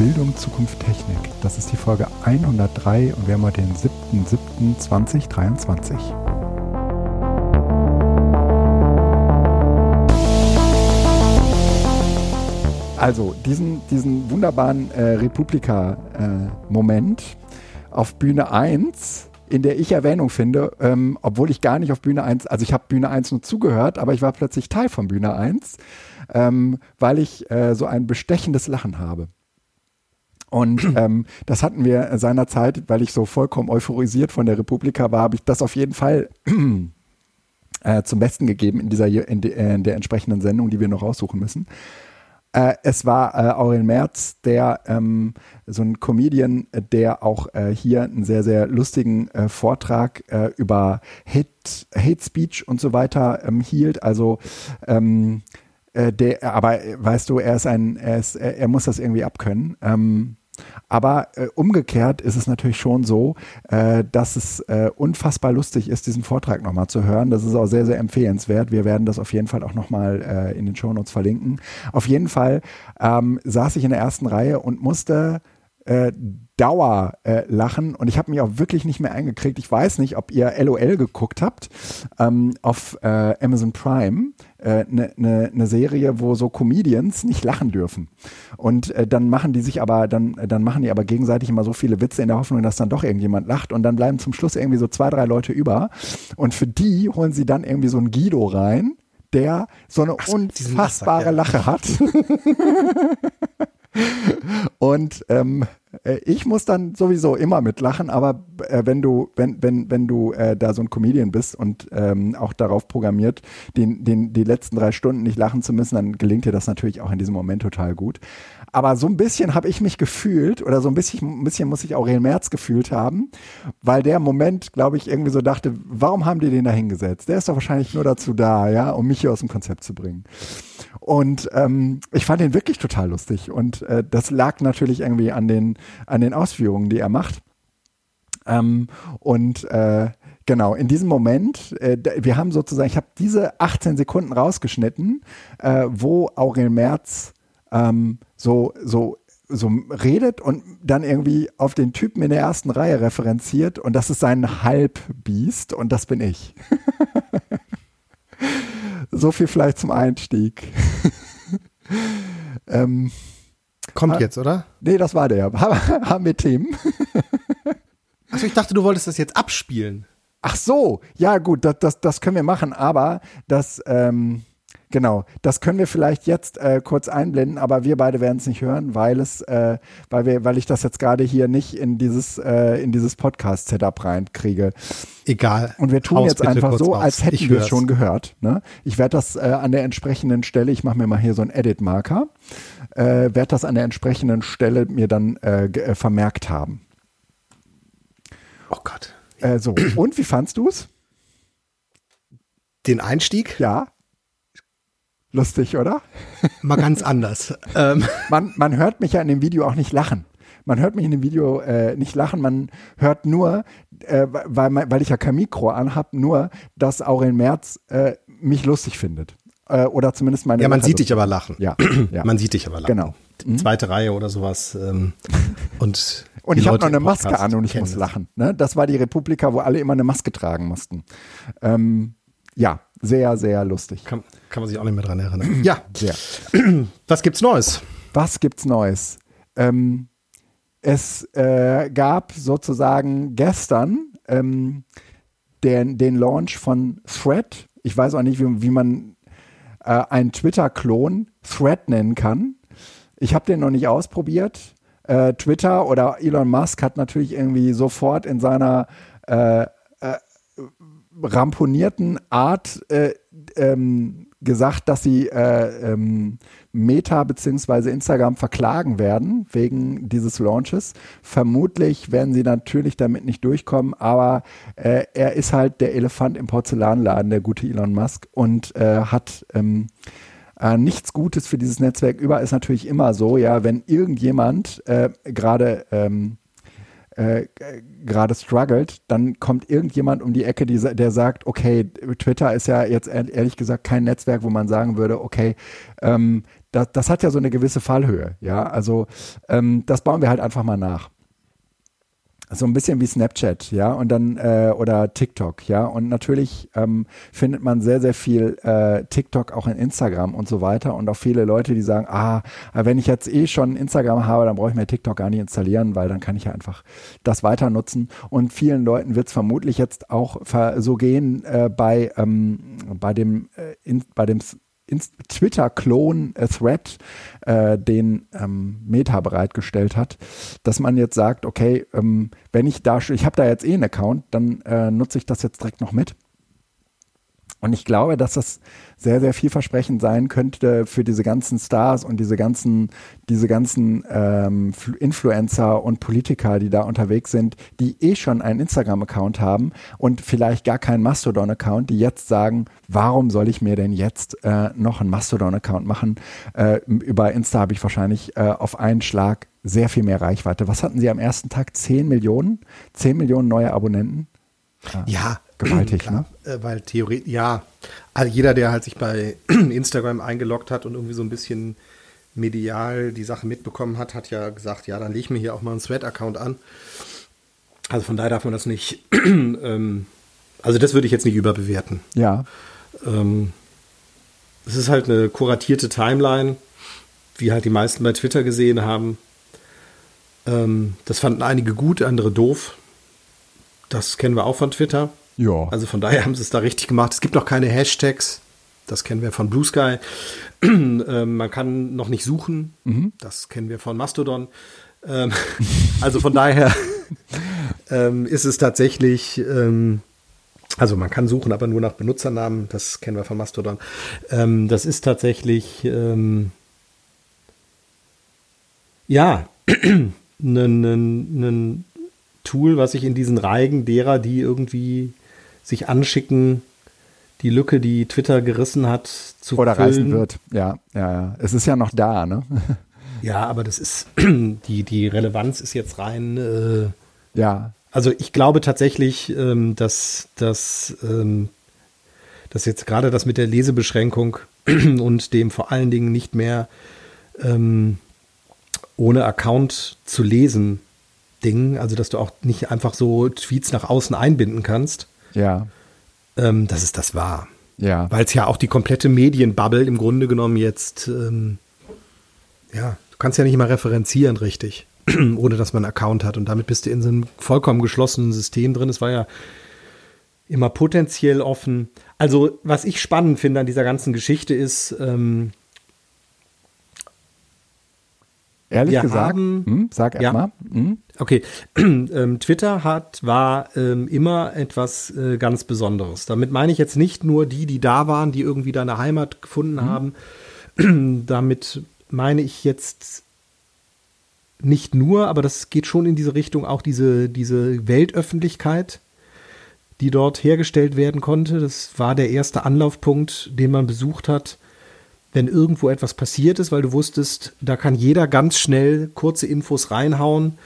Bildung, Zukunft, Technik. Das ist die Folge 103 und wir haben heute den 7.7.2023. Also, diesen, diesen wunderbaren äh, Republika-Moment äh, auf Bühne 1 in der ich Erwähnung finde, ähm, obwohl ich gar nicht auf Bühne 1, also ich habe Bühne 1 nur zugehört, aber ich war plötzlich Teil von Bühne 1, ähm, weil ich äh, so ein bestechendes Lachen habe. Und ähm, das hatten wir seinerzeit, weil ich so vollkommen euphorisiert von der Republika war, habe ich das auf jeden Fall äh, zum Besten gegeben in dieser in, de, in der entsprechenden Sendung, die wir noch raussuchen müssen. Äh, es war äh, Aurel Merz, der ähm, so ein Comedian, der auch äh, hier einen sehr, sehr lustigen äh, Vortrag äh, über Hate, Hate Speech und so weiter ähm, hielt. Also ähm, äh, der, aber weißt du, er ist ein, er ist, er, er muss das irgendwie abkönnen. Ähm, aber äh, umgekehrt ist es natürlich schon so, äh, dass es äh, unfassbar lustig ist, diesen Vortrag nochmal zu hören. Das ist auch sehr, sehr empfehlenswert. Wir werden das auf jeden Fall auch nochmal äh, in den Shownotes verlinken. Auf jeden Fall ähm, saß ich in der ersten Reihe und musste äh, Dauer äh, lachen und ich habe mich auch wirklich nicht mehr eingekriegt. Ich weiß nicht, ob ihr LOL geguckt habt ähm, auf äh, Amazon Prime, eine äh, ne, ne, ne Serie, wo so Comedians nicht lachen dürfen. Und äh, dann machen die sich aber, dann, dann machen die aber gegenseitig immer so viele Witze in der Hoffnung, dass dann doch irgendjemand lacht und dann bleiben zum Schluss irgendwie so zwei, drei Leute über. Und für die holen sie dann irgendwie so einen Guido rein, der so eine Ach, unfassbare Lache hat. Und ähm, äh, ich muss dann sowieso immer mitlachen, aber äh, wenn du, wenn, wenn, wenn du äh, da so ein Comedian bist und ähm, auch darauf programmiert, den, den, die letzten drei Stunden nicht lachen zu müssen, dann gelingt dir das natürlich auch in diesem Moment total gut. Aber so ein bisschen habe ich mich gefühlt, oder so ein bisschen, ein bisschen muss ich Aurel Merz gefühlt haben, weil der Moment, glaube ich, irgendwie so dachte, warum haben die den da hingesetzt? Der ist doch wahrscheinlich nur dazu da, ja, um mich hier aus dem Konzept zu bringen. Und ähm, ich fand ihn wirklich total lustig. Und äh, das lag natürlich irgendwie an den, an den Ausführungen, die er macht. Ähm, und äh, genau, in diesem Moment, äh, wir haben sozusagen, ich habe diese 18 Sekunden rausgeschnitten, äh, wo Aurel Merz ähm, so, so, so redet und dann irgendwie auf den Typen in der ersten Reihe referenziert und das ist sein Halbbiest und das bin ich. so viel vielleicht zum Einstieg. ähm, Kommt jetzt, oder? Nee, das war der. Haben wir Themen? Achso, ich dachte, du wolltest das jetzt abspielen. Ach so, ja gut, das, das, das können wir machen, aber das, ähm, Genau, das können wir vielleicht jetzt äh, kurz einblenden, aber wir beide werden es nicht hören, weil es, äh, weil wir, weil ich das jetzt gerade hier nicht in dieses, äh, in dieses Podcast-Setup reinkriege. Egal. Und wir tun Haus jetzt einfach so, aus. als hätten wir es schon gehört. Ne? Ich werde das äh, an der entsprechenden Stelle, ich mache mir mal hier so einen Edit-Marker, äh, werde das an der entsprechenden Stelle mir dann äh, vermerkt haben. Oh Gott. So, und wie fandst du es? Den Einstieg? Ja. Lustig, oder? Mal ganz anders. Ähm. Man, man hört mich ja in dem Video auch nicht lachen. Man hört mich in dem Video äh, nicht lachen, man hört nur, äh, weil, weil ich ja kein Mikro anhab, nur, dass Aurel Merz äh, mich lustig findet. Äh, oder zumindest meine. Ja, man Lache sieht dich aber lachen. Ja, ja. Man sieht dich aber lachen. Genau. Mhm. Zweite Reihe oder sowas. Ähm, und und ich habe noch eine Maske an und ich muss lachen. Ne? Das war die Republika, wo alle immer eine Maske tragen mussten. Ähm, ja, sehr, sehr lustig. Kann, kann man sich auch nicht mehr dran erinnern. ja, sehr. Was gibt's Neues? Was gibt's Neues? Ähm, es äh, gab sozusagen gestern ähm, den, den Launch von Thread. Ich weiß auch nicht, wie, wie man äh, einen Twitter-Klon Thread nennen kann. Ich habe den noch nicht ausprobiert. Äh, Twitter oder Elon Musk hat natürlich irgendwie sofort in seiner äh, ramponierten Art äh, ähm, gesagt, dass sie äh, ähm, Meta bzw. Instagram verklagen werden wegen dieses Launches. Vermutlich werden sie natürlich damit nicht durchkommen, aber äh, er ist halt der Elefant im Porzellanladen, der gute Elon Musk, und äh, hat ähm, äh, nichts Gutes für dieses Netzwerk über. Ist natürlich immer so, ja, wenn irgendjemand äh, gerade ähm, äh, gerade struggelt, dann kommt irgendjemand um die Ecke, die, der sagt, okay, Twitter ist ja jetzt ehrlich gesagt kein Netzwerk, wo man sagen würde, okay, ähm, das, das hat ja so eine gewisse Fallhöhe, ja. Also ähm, das bauen wir halt einfach mal nach so ein bisschen wie Snapchat, ja, und dann äh, oder TikTok, ja, und natürlich ähm, findet man sehr, sehr viel äh, TikTok auch in Instagram und so weiter und auch viele Leute, die sagen, ah, wenn ich jetzt eh schon Instagram habe, dann brauche ich mir TikTok gar nicht installieren, weil dann kann ich ja einfach das weiter nutzen. Und vielen Leuten wird es vermutlich jetzt auch so gehen äh, bei ähm, bei dem äh, in, bei dem Twitter-Klon-Thread, äh, den ähm, Meta bereitgestellt hat, dass man jetzt sagt, okay, ähm, wenn ich da, ich habe da jetzt eh einen Account, dann äh, nutze ich das jetzt direkt noch mit. Und ich glaube, dass das sehr, sehr vielversprechend sein könnte für diese ganzen Stars und diese ganzen, diese ganzen ähm, Influencer und Politiker, die da unterwegs sind, die eh schon einen Instagram-Account haben und vielleicht gar keinen Mastodon-Account, die jetzt sagen, warum soll ich mir denn jetzt äh, noch einen Mastodon-Account machen? Äh, über Insta habe ich wahrscheinlich äh, auf einen Schlag sehr viel mehr Reichweite. Was hatten Sie am ersten Tag? 10 Millionen? 10 Millionen neue Abonnenten? Ja, gewaltig, Klar, ne? Äh, weil theoretisch, ja, also jeder, der halt sich bei Instagram eingeloggt hat und irgendwie so ein bisschen medial die Sache mitbekommen hat, hat ja gesagt, ja, dann lege ich mir hier auch mal einen Thread-Account an. Also von daher darf man das nicht, ähm, also das würde ich jetzt nicht überbewerten. Ja. Ähm, es ist halt eine kuratierte Timeline, wie halt die meisten bei Twitter gesehen haben. Ähm, das fanden einige gut, andere doof. Das kennen wir auch von Twitter. Ja. Also von daher haben sie es da richtig gemacht. Es gibt noch keine Hashtags. Das kennen wir von Blue Sky. ähm, man kann noch nicht suchen. Mhm. Das kennen wir von Mastodon. Ähm, also von daher ähm, ist es tatsächlich, ähm, also man kann suchen, aber nur nach Benutzernamen. Das kennen wir von Mastodon. Ähm, das ist tatsächlich, ähm, ja, ein, ein, Tool, was sich in diesen Reigen derer, die irgendwie sich anschicken, die Lücke, die Twitter gerissen hat, zu Oder füllen. reißen wird. Ja, ja, ja. Es ist ja noch da, ne? Ja, aber das ist, die, die Relevanz ist jetzt rein. Äh, ja. Also ich glaube tatsächlich, ähm, dass, dass, ähm, dass jetzt gerade das mit der Lesebeschränkung und dem vor allen Dingen nicht mehr ähm, ohne Account zu lesen Ding, also dass du auch nicht einfach so Tweets nach außen einbinden kannst. Ja. Ähm, dass es das war. Ja. Weil es ja auch die komplette Medienbubble im Grunde genommen jetzt, ähm, ja, du kannst ja nicht mal referenzieren richtig, ohne dass man einen Account hat. Und damit bist du in so einem vollkommen geschlossenen System drin. Es war ja immer potenziell offen. Also, was ich spannend finde an dieser ganzen Geschichte ist, ähm, Ehrlich wir gesagt, haben, hm, sag erst ja. Hm. Okay, ähm, Twitter hat war ähm, immer etwas äh, ganz Besonderes. Damit meine ich jetzt nicht nur die, die da waren, die irgendwie da eine Heimat gefunden mhm. haben. Damit meine ich jetzt nicht nur, aber das geht schon in diese Richtung, auch diese, diese Weltöffentlichkeit, die dort hergestellt werden konnte. Das war der erste Anlaufpunkt, den man besucht hat wenn irgendwo etwas passiert ist, weil du wusstest, da kann jeder ganz schnell kurze Infos reinhauen,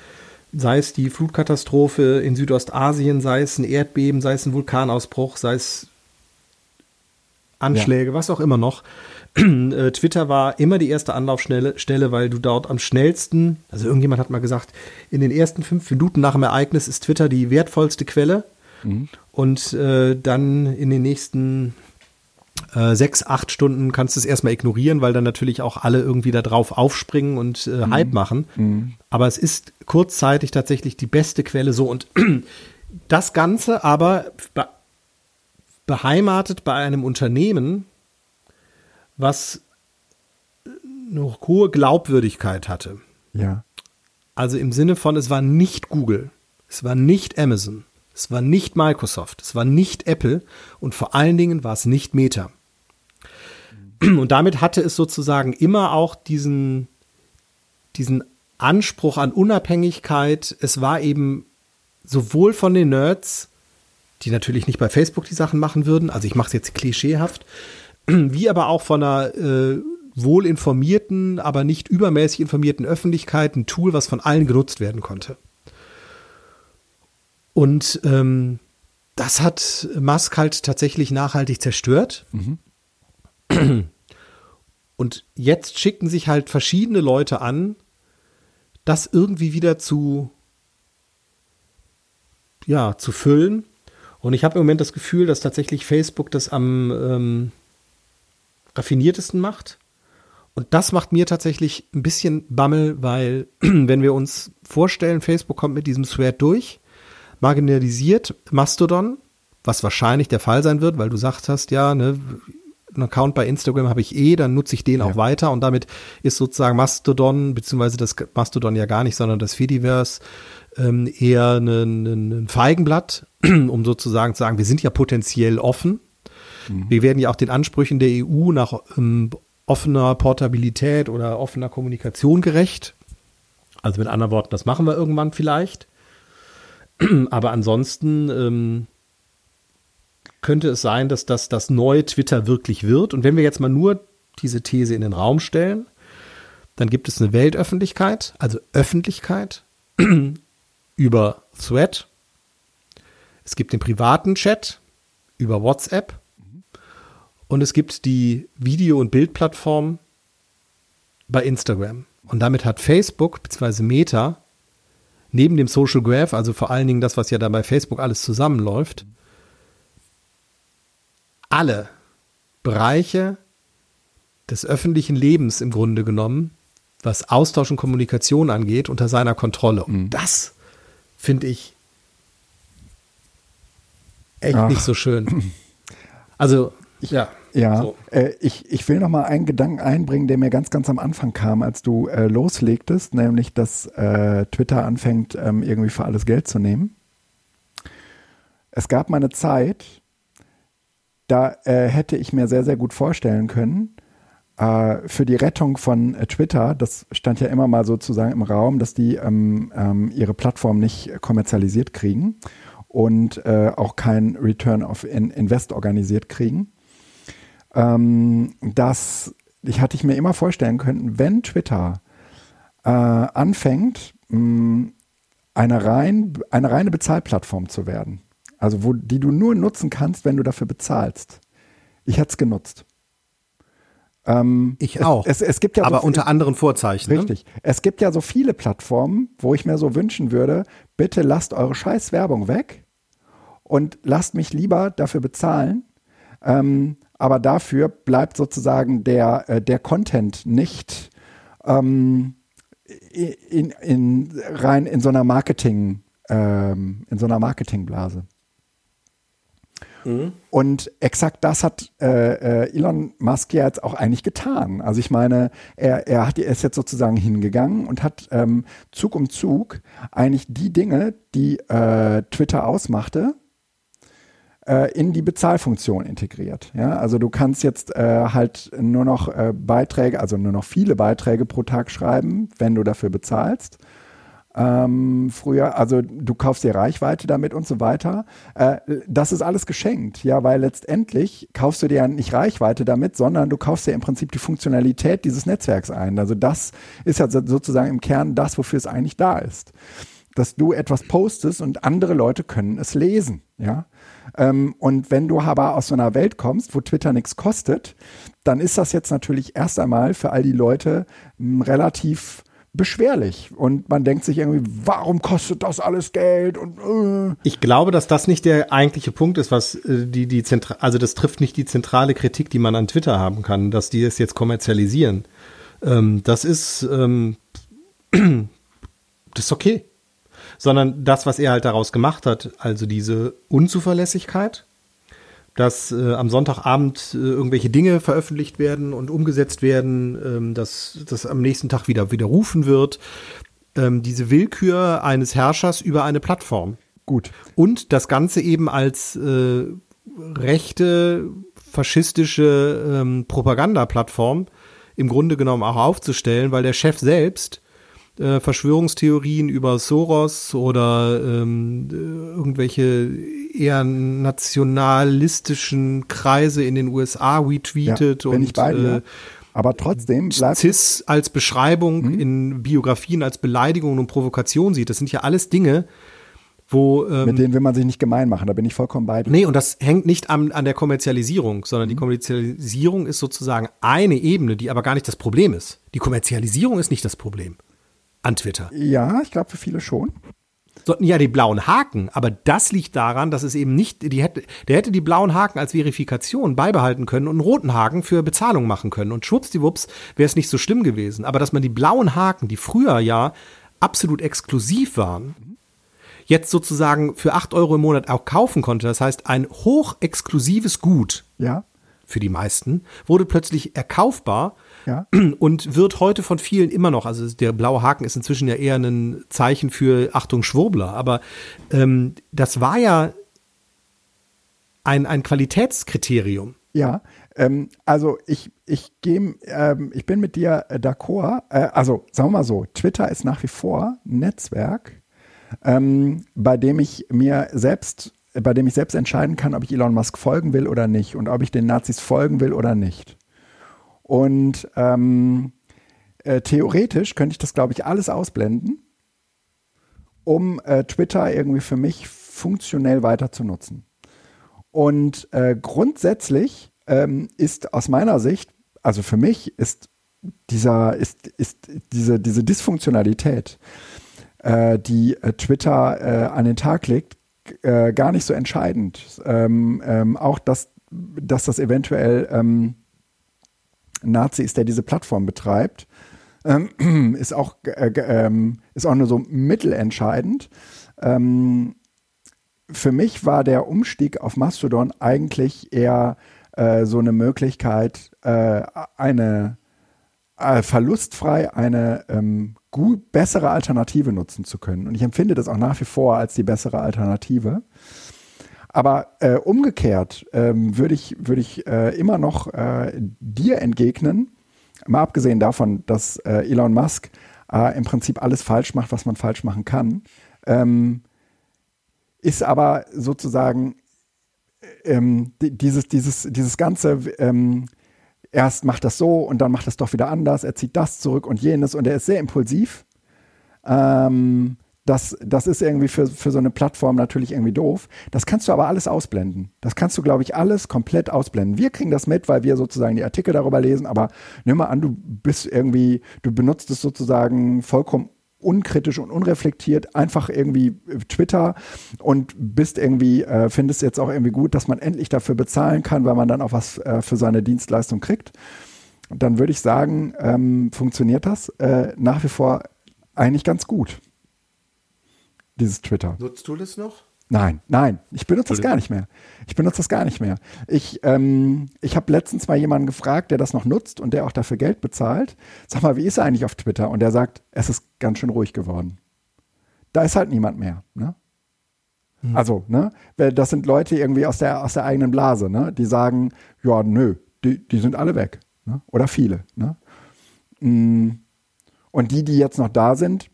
sei es die Flutkatastrophe in Südostasien, sei es ein Erdbeben, sei es ein Vulkanausbruch, sei es Anschläge, ja. was auch immer noch. Äh, Twitter war immer die erste Anlaufstelle, weil du dort am schnellsten, also irgendjemand hat mal gesagt, in den ersten fünf Minuten nach dem Ereignis ist Twitter die wertvollste Quelle. Mhm. Und äh, dann in den nächsten äh, sechs, acht Stunden kannst du es erstmal ignorieren, weil dann natürlich auch alle irgendwie da drauf aufspringen und äh, mhm. Hype machen. Mhm. Aber es ist kurzzeitig tatsächlich die beste Quelle so und das Ganze aber be beheimatet bei einem Unternehmen, was eine hohe Glaubwürdigkeit hatte. Ja. Also im Sinne von, es war nicht Google, es war nicht Amazon, es war nicht Microsoft, es war nicht Apple und vor allen Dingen war es nicht Meta. Und damit hatte es sozusagen immer auch diesen, diesen Anspruch an Unabhängigkeit. Es war eben sowohl von den Nerds, die natürlich nicht bei Facebook die Sachen machen würden, also ich mache es jetzt klischeehaft, wie aber auch von einer äh, wohl informierten, aber nicht übermäßig informierten Öffentlichkeit ein Tool, was von allen genutzt werden konnte. Und ähm, das hat Musk halt tatsächlich nachhaltig zerstört. Mhm. Und jetzt schicken sich halt verschiedene Leute an, das irgendwie wieder zu, ja, zu füllen. Und ich habe im Moment das Gefühl, dass tatsächlich Facebook das am ähm, raffiniertesten macht. Und das macht mir tatsächlich ein bisschen Bammel, weil wenn wir uns vorstellen, Facebook kommt mit diesem Thread durch, marginalisiert Mastodon, was wahrscheinlich der Fall sein wird, weil du sagt hast, ja, ne, einen Account bei Instagram habe ich eh, dann nutze ich den ja. auch weiter und damit ist sozusagen Mastodon, beziehungsweise das Mastodon ja gar nicht, sondern das Fediverse ähm, eher ein, Feigenblatt, um sozusagen zu sagen, wir sind ja potenziell offen. Mhm. Wir werden ja auch den Ansprüchen der EU nach ähm, offener Portabilität oder offener Kommunikation gerecht. Also mit anderen Worten, das machen wir irgendwann vielleicht. Aber ansonsten ähm, könnte es sein, dass das das neue Twitter wirklich wird. Und wenn wir jetzt mal nur diese These in den Raum stellen, dann gibt es eine Weltöffentlichkeit, also Öffentlichkeit über Thread. Es gibt den privaten Chat über WhatsApp. Und es gibt die Video- und Bildplattform bei Instagram. Und damit hat Facebook bzw. Meta neben dem Social Graph, also vor allen Dingen das, was ja da bei Facebook alles zusammenläuft, alle Bereiche des öffentlichen Lebens im Grunde genommen, was Austausch und Kommunikation angeht, unter seiner Kontrolle. Und mhm. das finde ich echt Ach. nicht so schön. Also, ja. Ja, so. äh, ich, ich will noch mal einen Gedanken einbringen, der mir ganz, ganz am Anfang kam, als du äh, loslegtest, nämlich, dass äh, Twitter anfängt, ähm, irgendwie für alles Geld zu nehmen. Es gab mal eine Zeit, da äh, hätte ich mir sehr, sehr gut vorstellen können, äh, für die Rettung von äh, Twitter, das stand ja immer mal sozusagen im Raum, dass die ähm, ähm, ihre Plattform nicht kommerzialisiert kriegen und äh, auch kein Return of Invest organisiert kriegen. Ähm, das ich hatte ich mir immer vorstellen können, wenn Twitter äh, anfängt, mh, eine, rein, eine reine Bezahlplattform zu werden, also wo, die du nur nutzen kannst, wenn du dafür bezahlst. Ich hätte es genutzt. Ähm, ich auch. Es, es, es, gibt ja aber so unter anderen Vorzeichen. Ne? Richtig. Ne? Es gibt ja so viele Plattformen, wo ich mir so wünschen würde, bitte lasst eure scheiß Werbung weg und lasst mich lieber dafür bezahlen. Ähm, aber dafür bleibt sozusagen der, äh, der Content nicht ähm, in, in, rein in so einer Marketing, ähm, in so einer Marketingblase. Mhm. Und exakt das hat äh, äh, Elon Musk ja jetzt auch eigentlich getan. Also ich meine, er, er, hat, er ist jetzt sozusagen hingegangen und hat ähm, Zug um Zug eigentlich die Dinge, die äh, Twitter ausmachte, in die Bezahlfunktion integriert. Ja, also du kannst jetzt äh, halt nur noch äh, Beiträge, also nur noch viele Beiträge pro Tag schreiben, wenn du dafür bezahlst ähm, früher, also du kaufst dir Reichweite damit und so weiter. Äh, das ist alles geschenkt, ja, weil letztendlich kaufst du dir ja nicht Reichweite damit, sondern du kaufst dir im Prinzip die Funktionalität dieses Netzwerks ein. Also das ist ja sozusagen im Kern das, wofür es eigentlich da ist. Dass du etwas postest und andere Leute können es lesen, ja. Ähm, und wenn du aber aus so einer Welt kommst, wo Twitter nichts kostet, dann ist das jetzt natürlich erst einmal für all die Leute m, hm, relativ beschwerlich. Und man denkt sich irgendwie, warum kostet das alles Geld? Und, äh. Ich glaube, dass das nicht der eigentliche Punkt ist, was äh, die, die Zentra also das trifft nicht die zentrale Kritik, die man an Twitter haben kann, dass die es jetzt kommerzialisieren. Ähm, das ist, ähm, das ist okay. Sondern das, was er halt daraus gemacht hat, also diese Unzuverlässigkeit, dass äh, am Sonntagabend äh, irgendwelche Dinge veröffentlicht werden und umgesetzt werden, ähm, dass das am nächsten Tag wieder widerrufen wird. Ähm, diese Willkür eines Herrschers über eine Plattform. Gut. Und das Ganze eben als äh, rechte, faschistische ähm, Propagandaplattform im Grunde genommen auch aufzustellen, weil der Chef selbst äh, Verschwörungstheorien über Soros oder ähm, irgendwelche eher nationalistischen Kreise in den USA retweetet ja, und äh, aber trotzdem bleibt CIS als Beschreibung mhm. in Biografien als Beleidigung und Provokation sieht. Das sind ja alles Dinge, wo. Ähm, Mit denen will man sich nicht gemein machen, da bin ich vollkommen bei dir. Nee, und das hängt nicht an, an der Kommerzialisierung, sondern die Kommerzialisierung ist sozusagen eine Ebene, die aber gar nicht das Problem ist. Die Kommerzialisierung ist nicht das Problem an Twitter. Ja, ich glaube für viele schon. Sollten ja die blauen Haken, aber das liegt daran, dass es eben nicht, die hätte, der hätte die blauen Haken als Verifikation beibehalten können und einen roten Haken für Bezahlung machen können. Und schwuppsdiwupps wäre es nicht so schlimm gewesen. Aber dass man die blauen Haken, die früher ja absolut exklusiv waren, jetzt sozusagen für 8 Euro im Monat auch kaufen konnte, das heißt ein hochexklusives Gut Ja, für die meisten, wurde plötzlich erkaufbar ja. und wird heute von vielen immer noch, also der blaue Haken ist inzwischen ja eher ein Zeichen für Achtung Schwurbler, aber ähm, das war ja ein, ein Qualitätskriterium. Ja, ähm, also ich, ich, geh, ähm, ich bin mit dir äh, d'accord. Äh, also sagen wir mal so, Twitter ist nach wie vor ein Netzwerk, ähm, bei dem ich mir selbst, bei dem ich selbst entscheiden kann, ob ich Elon Musk folgen will oder nicht und ob ich den Nazis folgen will oder nicht. Und ähm, äh, theoretisch könnte ich das, glaube ich, alles ausblenden, um äh, Twitter irgendwie für mich funktionell weiter zu nutzen. Und äh, grundsätzlich ähm, ist aus meiner Sicht, also für mich ist dieser, ist, ist diese, diese Dysfunktionalität, äh, die äh, Twitter äh, an den Tag legt, gar nicht so entscheidend. Ähm, ähm, auch, dass, dass das eventuell ähm, Nazi ist, der diese Plattform betreibt, ähm, ist, auch, äh, ähm, ist auch nur so mittelentscheidend. Ähm, für mich war der Umstieg auf Mastodon eigentlich eher äh, so eine Möglichkeit, äh, eine äh, verlustfrei eine ähm, gut, bessere Alternative nutzen zu können. Und ich empfinde das auch nach wie vor als die bessere Alternative. Aber äh, umgekehrt ähm, würde ich, würde ich äh, immer noch äh, dir entgegnen, mal abgesehen davon, dass äh, Elon Musk äh, im Prinzip alles falsch macht, was man falsch machen kann, ähm, ist aber sozusagen ähm, di- dieses, dieses, dieses ganze, ähm, erst macht das so und dann macht es doch wieder anders, er zieht das zurück und jenes und er ist sehr impulsiv. Ähm, das, das ist irgendwie für, für so eine Plattform natürlich irgendwie doof. Das kannst du aber alles ausblenden. Das kannst du, glaube ich, alles komplett ausblenden. Wir kriegen das mit, weil wir sozusagen die Artikel darüber lesen, aber nimm mal an, du bist irgendwie, du benutzt es sozusagen vollkommen unkritisch und unreflektiert einfach irgendwie Twitter und bist irgendwie, äh, findest jetzt auch irgendwie gut, dass man endlich dafür bezahlen kann, weil man dann auch was äh, für seine Dienstleistung kriegt. Dann würde ich sagen, ähm, funktioniert das äh, nach wie vor eigentlich ganz gut. Dieses Twitter. Nutzt du das noch? Nein, nein, ich benutze das gar nicht mehr. Ich benutze das gar nicht mehr. Ich, ähm, ich habe letztens mal jemanden gefragt, der das noch nutzt und der auch dafür Geld bezahlt. Sag mal, wie ist er eigentlich auf Twitter? Und der sagt, es ist ganz schön ruhig geworden. Da ist halt niemand mehr. Ne? Also, ne, das sind Leute irgendwie aus der, aus der eigenen Blase, ne? Die sagen, ja, nö, die, die sind alle weg. Ne? Oder viele. Ne? Mm. Und die, die jetzt noch da sind,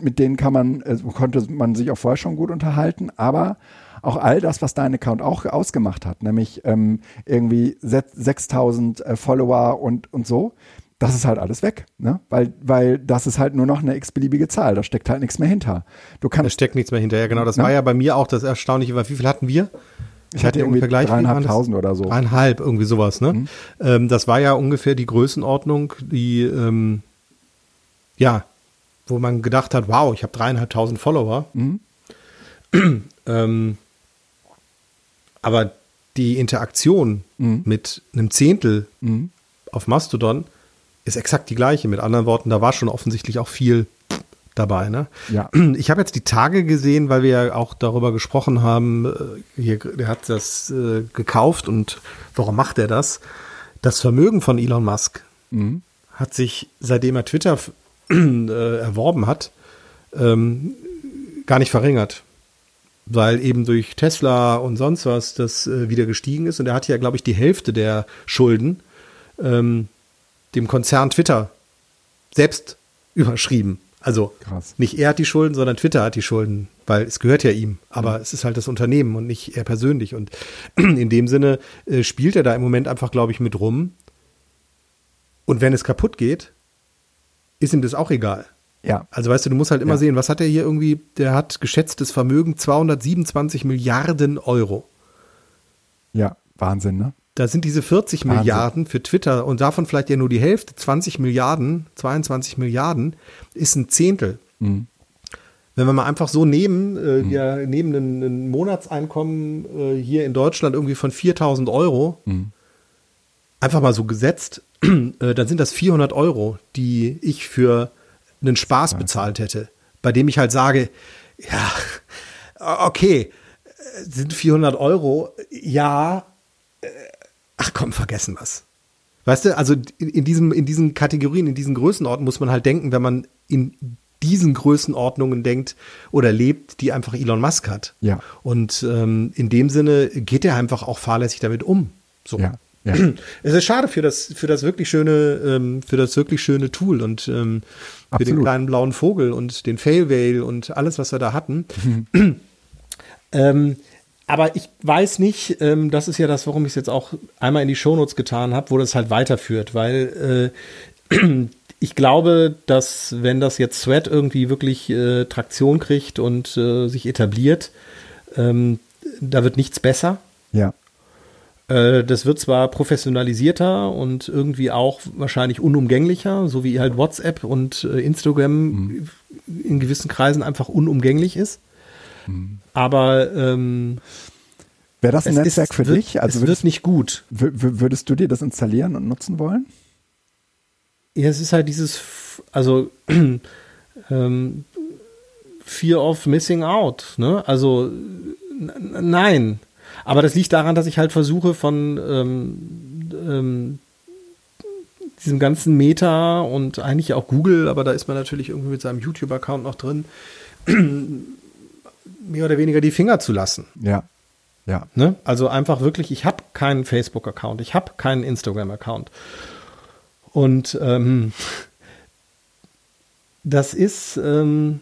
mit denen kann man, äh, konnte man sich auch vorher schon gut unterhalten, aber auch all das, was dein Account auch ausgemacht hat, nämlich ähm, irgendwie se- 6000 äh, Follower und, und so, das ist halt alles weg, ne? Weil, weil das ist halt nur noch eine x-beliebige Zahl, da steckt halt nichts mehr hinter. Du Da kannst, steckt nichts mehr hinterher, genau. Das Ja. war ja bei mir auch das Erstaunliche, weil wie viel hatten wir? ich hatte ja irgendwie dreieinhalbtausend oder so. Dreieinhalb, irgendwie sowas, ne? Ähm, das war ja ungefähr die Größenordnung, die, ähm, ja, wo man gedacht hat, wow, ich habe dreieinhalbtausend Follower. ähm, aber die Interaktion mit einem Zehntel auf Mastodon ist exakt die gleiche. Mit anderen Worten, da war schon offensichtlich auch viel dabei. Ne? Ja. Ich habe jetzt die Tage gesehen, weil wir ja auch darüber gesprochen haben, äh, hier, der hat das äh, gekauft und warum macht er das? Das Vermögen von Elon Musk hat sich, seitdem er Twitter äh, erworben hat, ähm, gar nicht verringert. Weil eben durch Tesla und sonst was das äh, wieder gestiegen ist. Und er hat ja, glaube ich, die Hälfte der Schulden ähm, dem Konzern Twitter selbst überschrieben. Also Krass. nicht er hat die Schulden, sondern Twitter hat die Schulden, weil es gehört ja ihm. Aber es ist halt das Unternehmen und nicht er persönlich. Und in dem Sinne äh, spielt er da im Moment einfach, glaube ich, mit rum. Und wenn es kaputt geht, ist ihm das auch egal. Ja. Also weißt du, du musst halt immer Ja. sehen, was hat er hier irgendwie, der hat geschätztes Vermögen 227 Milliarden Euro. Ja, Wahnsinn, ne? Da sind diese 40 Wahnsinn. Milliarden für Twitter und davon vielleicht ja nur die Hälfte, 20 Milliarden, 22 Milliarden, ist ein Zehntel. Mhm. Wenn wir mal einfach so nehmen, äh, wir nehmen ein, ein Monatseinkommen äh, hier in Deutschland irgendwie von 4000 Euro, Mhm. Einfach mal so gesetzt, äh, dann sind das 400 Euro, die ich für einen Spaß bezahlt hätte, bei dem ich halt sage, ja, okay, äh, sind 400 Euro, ja, äh, ach komm, vergessen was. Weißt du, also in, in, diesem, in diesen Kategorien, in diesen Größenordnungen muss man halt denken, wenn man in diesen Größenordnungen denkt oder lebt, die einfach Elon Musk hat. Ja. Und ähm, in dem Sinne geht er einfach auch fahrlässig damit um. So. Ja. Ja. Es ist schade für das, für das wirklich schöne, ähm, für das wirklich schöne Tool und ähm, für den kleinen blauen Vogel und den Fail Whale und alles, was wir da hatten. ähm, aber ich weiß nicht, ähm, das ist ja das, warum ich es jetzt auch einmal in die Shownotes getan habe, wo das halt weiterführt, weil äh, ich glaube, dass wenn das jetzt Thread irgendwie wirklich äh, Traktion kriegt und äh, sich etabliert, ähm, da wird nichts besser. ja. Äh, Das wird zwar professionalisierter und irgendwie auch wahrscheinlich unumgänglicher, so wie halt WhatsApp und äh, Instagram in gewissen Kreisen einfach unumgänglich ist. Aber ähm, Wäre das ein Netzwerk ist, für wird, dich? Also es würdest, wird nicht gut. wür- wür- würdest du dir das installieren und nutzen wollen? Ja, es ist halt dieses, also ähm, Fear of Missing Out. Ne? Also nein. Aber das liegt daran, dass ich halt versuche von ähm, ähm, diesem ganzen Meta und eigentlich auch Google, aber da ist man natürlich irgendwie mit seinem YouTube-Account noch drin, mehr oder weniger die Finger zu lassen. Ja. Ja. Ne? Also einfach wirklich, ich habe keinen Facebook-Account, ich habe keinen Instagram-Account. Und ähm, das ist, ähm,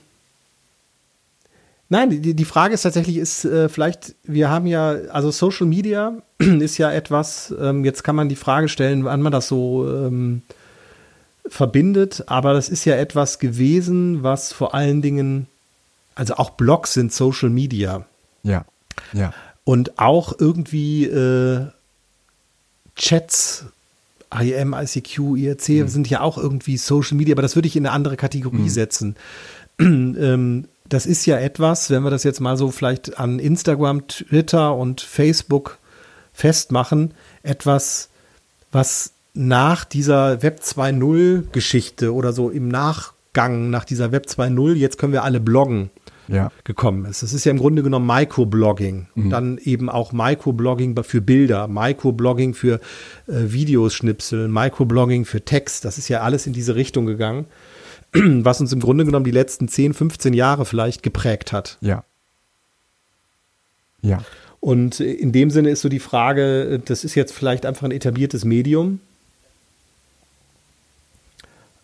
nein, die, die Frage ist tatsächlich, ist äh, vielleicht, wir haben ja, also Social Media ist ja etwas, ähm, jetzt kann man die Frage stellen, wann man das so ähm, verbindet, aber das ist ja etwas gewesen, was vor allen Dingen, also auch Blogs sind Social Media. Ja. Ja. Und auch irgendwie äh, Chats, IM, ICQ, IRC sind ja auch irgendwie Social Media, aber das würde ich in eine andere Kategorie setzen. ähm, das ist ja etwas, wenn wir das jetzt mal so vielleicht an Instagram, Twitter und Facebook festmachen, etwas, was nach dieser Web 2.0 Geschichte oder so im Nachgang nach dieser Web 2.0, jetzt können wir alle bloggen Ja. gekommen ist. Das ist ja im Grunde genommen Microblogging. Und dann eben auch Microblogging für Bilder, Microblogging für äh, Videos schnipseln, Microblogging für Text. Das ist ja alles in diese Richtung gegangen, was uns im Grunde genommen die letzten 10, 15 Jahre vielleicht geprägt hat. Ja. Ja. Und in dem Sinne ist so die Frage, das ist jetzt vielleicht einfach ein etabliertes Medium.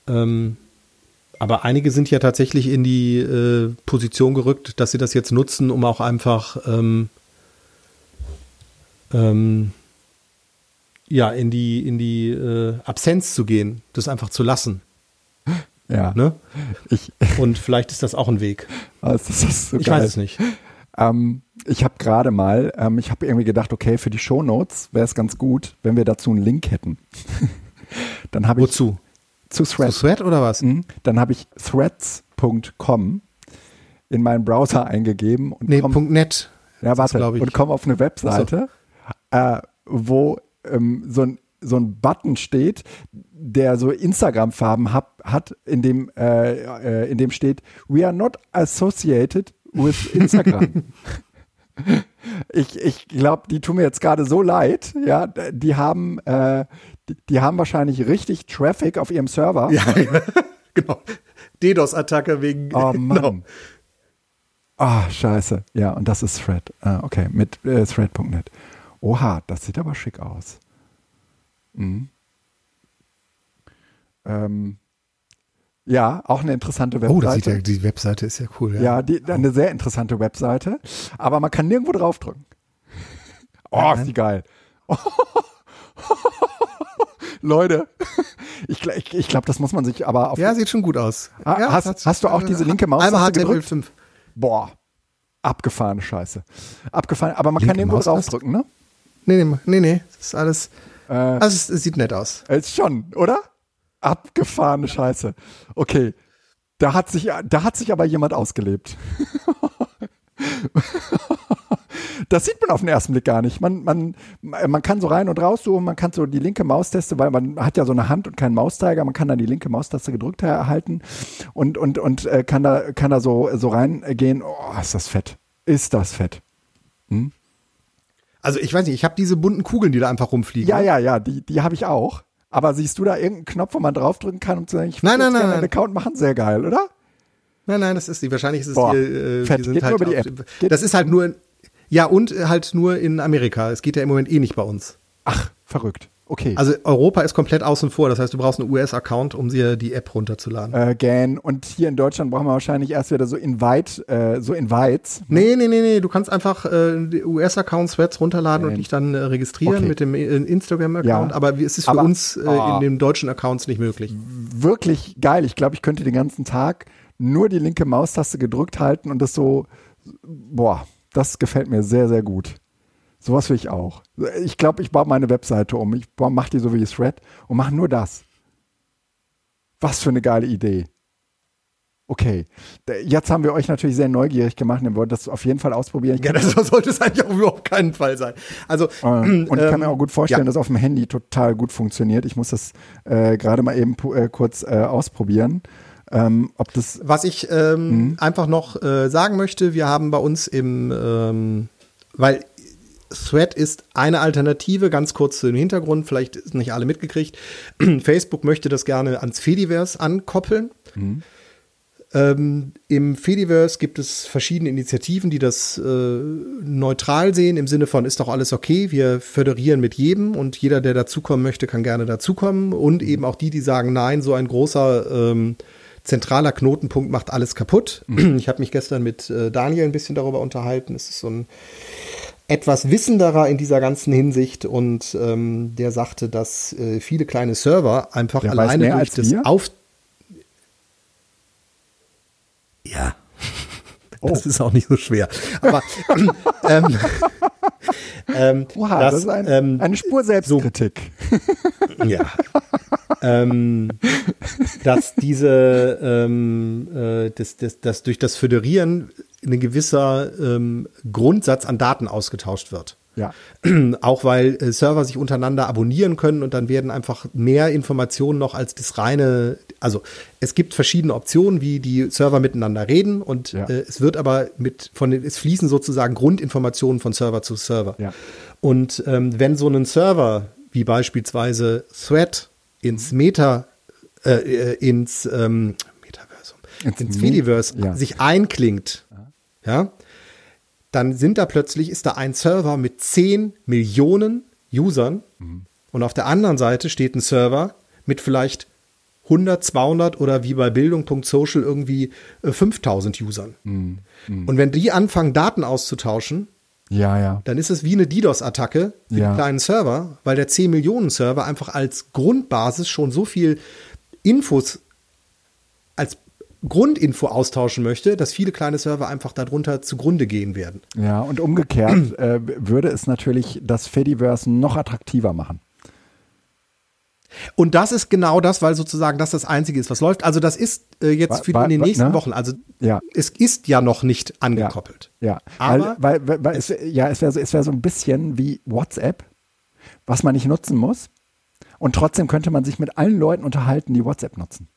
Ähm, aber einige sind ja tatsächlich in die äh, Position gerückt, dass sie das jetzt nutzen, um auch einfach ähm, ähm, ja, in die, in die äh, Absenz zu gehen, das einfach zu lassen. Ja. Ne? Ich, Und vielleicht ist das auch ein Weg. ist so Ich geil. weiß es nicht. Ähm, ich habe gerade mal, ähm, ich habe irgendwie gedacht, okay, für die Shownotes wäre es ganz gut, wenn wir dazu einen Link hätten. Dann habe ich Wozu? zu Zu Threads. Thread oder was? Mhm. Dann habe ich threads.com in meinen Browser eingegeben und Nee, komm, .net. ja, warte, und komme auf eine Webseite, äh, wo ähm, so ein so ein Button steht, der so Instagram-Farben hab, hat, in dem, äh, äh, in dem steht, we are not associated with Instagram. ich ich glaube, die tun mir jetzt gerade so leid. Ja, die haben, äh, die, die haben wahrscheinlich richtig Traffic auf ihrem Server. Ja, genau. DDoS-Attacke wegen. Oh Genau. Mann. Ah, scheiße. Ja, und das ist Thread. Ah, okay, mit äh, thread.net. Oha, das sieht aber schick aus. Mhm. Ähm, ja, auch eine interessante Webseite. Oh, das sieht ja, die Webseite ist ja cool. Ja. Ja, die, eine sehr interessante Webseite, aber man kann nirgendwo draufdrücken. Oh, ist die geil. Leute, Ich, ich, ich glaube, das muss man sich aber auf. Ja, sieht schon gut aus. Ah, ja, hast, hast, du auch diese linke Maus? Einmal HTML5. Boah, abgefahrene Scheiße. Abgefahren, aber man linke kann nirgendwo draufdrücken, ne? Nee, nee, nee, nee. Das ist alles. Äh, also es, es, sieht nett aus. Ist schon, oder? Abgefahrene Scheiße. Okay. Da hat sich, da hat sich aber jemand ausgelebt. das sieht man auf den ersten Blick gar nicht. Man, man, man kann so rein und raus so, man kann so die linke Maustaste, weil man hat ja so eine Hand und keinen Mauszeiger, man kann dann die linke Maustaste gedrückt erhalten und, und, und äh, kann da, kann da so, so reingehen. Oh, ist das fett. Ist das fett. Hm? Also ich weiß nicht, ich habe diese bunten Kugeln, die da einfach rumfliegen. Ja, ja, ja, die, die habe ich auch. Aber siehst du da irgendeinen Knopf, wo man draufdrücken kann und zu sagen, ich will nein, nein, nein, einen Account machen? Sehr geil, oder? Nein, nein, das ist die. Wahrscheinlich ist es Boah, hier, äh, fett. Geht halt nur über die App. Geht das ist halt nur, ja und halt nur in Amerika. Es geht ja im Moment eh nicht bei uns. Ach, verrückt. Okay. Also Europa ist komplett außen vor. Das heißt, du brauchst einen US-Account, um dir die App runterzuladen. Äh, GAN. Und hier in Deutschland brauchen wir wahrscheinlich erst wieder so Invite, äh, so Invites. Ne? Nee, nee, nee, nee. Du kannst einfach äh, US-Account-Threads runterladen GAN. und dich dann äh, registrieren okay. mit dem äh, Instagram-Account. Ja. Aber es ist für Aber, uns äh, oh. in den deutschen Accounts nicht möglich. Wirklich geil. Ich glaube, ich könnte den ganzen Tag nur die linke Maustaste gedrückt halten und das so, boah, das gefällt mir sehr, sehr gut. Sowas will ich auch. Ich glaube, ich baue meine Webseite um. Ich mache die so wie Thread und mache nur das. Was für eine geile Idee. Okay, jetzt haben wir euch natürlich sehr neugierig gemacht und ihr wollt das auf jeden Fall ausprobieren. Ja, das sollte es eigentlich auch überhaupt keinen Fall sein. Also äh, und ich kann mir auch gut vorstellen, ja. dass auf dem Handy total gut funktioniert. Ich muss das äh, gerade mal eben äh, kurz äh, ausprobieren. Ähm, ob das Was ich ähm, mhm. einfach noch äh, sagen möchte, wir haben bei uns im, ähm, weil Thread ist eine Alternative, ganz kurz zu dem Hintergrund, vielleicht ist nicht alle mitgekriegt. Facebook möchte das gerne ans Fediverse ankoppeln. Mhm. Ähm, Im Fediverse gibt es verschiedene Initiativen, die das äh, neutral sehen, im Sinne von ist doch alles okay, wir föderieren mit jedem und jeder, der dazukommen möchte, kann gerne dazukommen. Und mhm. eben auch die, die sagen, nein, so ein großer ähm, zentraler Knotenpunkt macht alles kaputt. Mhm. Ich habe mich gestern mit äh, Daniel ein bisschen darüber unterhalten. Es ist so ein etwas wissenderer in dieser ganzen Hinsicht und ähm, der sagte, dass äh, viele kleine Server einfach der alleine durch das wir? Auf ja, oh. das ist auch nicht so schwer. Aber ähm, ähm, Oha, das, das, ist ein, ähm, eine Spur Selbstkritik. So, ja. ähm, dass diese, ähm, äh, das, das, das durch das Föderieren ein gewisser ähm, Grundsatz an Daten ausgetauscht wird. Ja. Auch weil äh, Server sich untereinander abonnieren können und dann werden einfach mehr Informationen noch als das reine, also es gibt verschiedene Optionen, wie die Server miteinander reden und ja. äh, es wird aber mit von den, es fließen sozusagen Grundinformationen von Server zu Server. Ja. Und ähm, wenn so ein Server wie beispielsweise Thread ins Meta, äh, äh ins ähm, Metaversum, ins, ins Fediverse ja. sich einklingt, ja, dann sind da plötzlich, ist da ein Server mit 10 Millionen Usern mhm. und auf der anderen Seite steht ein Server mit vielleicht 100, 200 oder wie bei Bildung.social irgendwie äh, 5000 Usern. Mhm. Mhm. Und wenn die anfangen, Daten auszutauschen, ja, ja. dann ist es wie eine DDoS-Attacke für ja. den kleinen Server, weil der 10 Millionen Server einfach als Grundbasis schon so viel Infos als Grundinfo austauschen möchte, dass viele kleine Server einfach darunter zugrunde gehen werden. Ja, und umgekehrt äh, würde es natürlich das Fediverse noch attraktiver machen. Und das ist genau das, weil sozusagen das das Einzige ist, was läuft. Also das ist äh, jetzt für in den nächsten ne? Wochen, also ja. es ist ja noch nicht angekoppelt. Ja, ja. Aber weil, weil, weil es, ja, es wäre so, wär so ein bisschen wie WhatsApp, was man nicht nutzen muss. Und trotzdem könnte man sich mit allen Leuten unterhalten, die WhatsApp nutzen.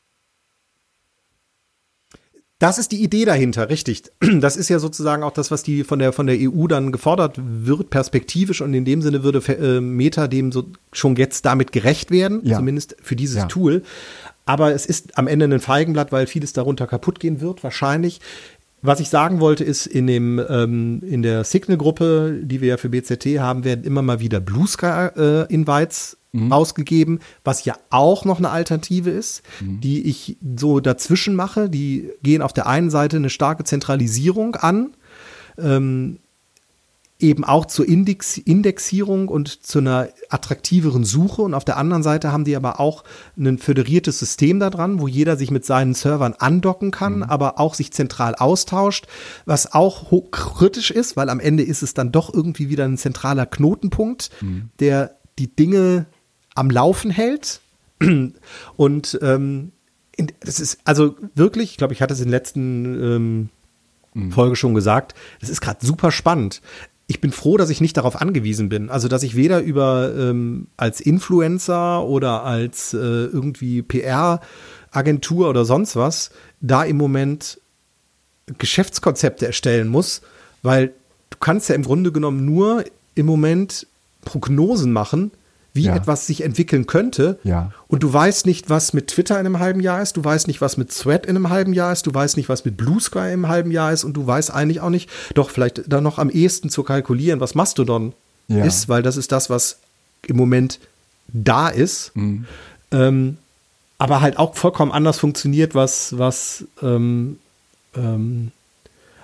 Das ist die Idee dahinter, richtig. Das ist ja sozusagen auch das, was die von der von der EU dann gefordert wird, perspektivisch und in dem Sinne würde äh, Meta dem so schon jetzt damit gerecht werden, ja. zumindest für dieses ja. Tool. Aber es ist am Ende ein Feigenblatt, weil vieles darunter kaputt gehen wird, wahrscheinlich. Was ich sagen wollte, ist, in, dem, ähm, in der Signal-Gruppe, die wir ja für BZT haben, werden immer mal wieder Blue Sky-Invites äh, mhm. ausgegeben, was ja auch noch eine Alternative ist, mhm. die ich so dazwischen mache. Die gehen auf der einen Seite eine starke Zentralisierung an. Ähm, eben auch zur Index Indexierung und zu einer attraktiveren Suche. Und auf der anderen Seite haben die aber auch ein föderiertes System da dran, wo jeder sich mit seinen Servern andocken kann, mhm. aber auch sich zentral austauscht, was auch kritisch ist, weil am Ende ist es dann doch irgendwie wieder ein zentraler Knotenpunkt, mhm. der die Dinge am Laufen hält. Und ähm, das ist also wirklich, ich glaube, ich hatte es in der letzten ähm, mhm. Folge schon gesagt, das ist gerade super spannend ich bin froh, dass ich nicht darauf angewiesen bin. Also, dass ich weder über ähm, als Influencer oder als äh, irgendwie PR-Agentur oder sonst was da im Moment Geschäftskonzepte erstellen muss, weil du kannst ja im Grunde genommen nur im Moment Prognosen machen, wie ja. etwas sich entwickeln könnte. Ja. Und du weißt nicht, was mit Twitter in einem halben Jahr ist, du weißt nicht, was mit Thread in einem halben Jahr ist, du weißt nicht, was mit Blue Sky im halben Jahr ist und du weißt eigentlich auch nicht, doch vielleicht da noch am ehesten zu kalkulieren, was Mastodon ja. ist, weil das ist das, was im Moment da ist. Mhm. Ähm, aber halt auch vollkommen anders funktioniert, was, was ähm, ähm,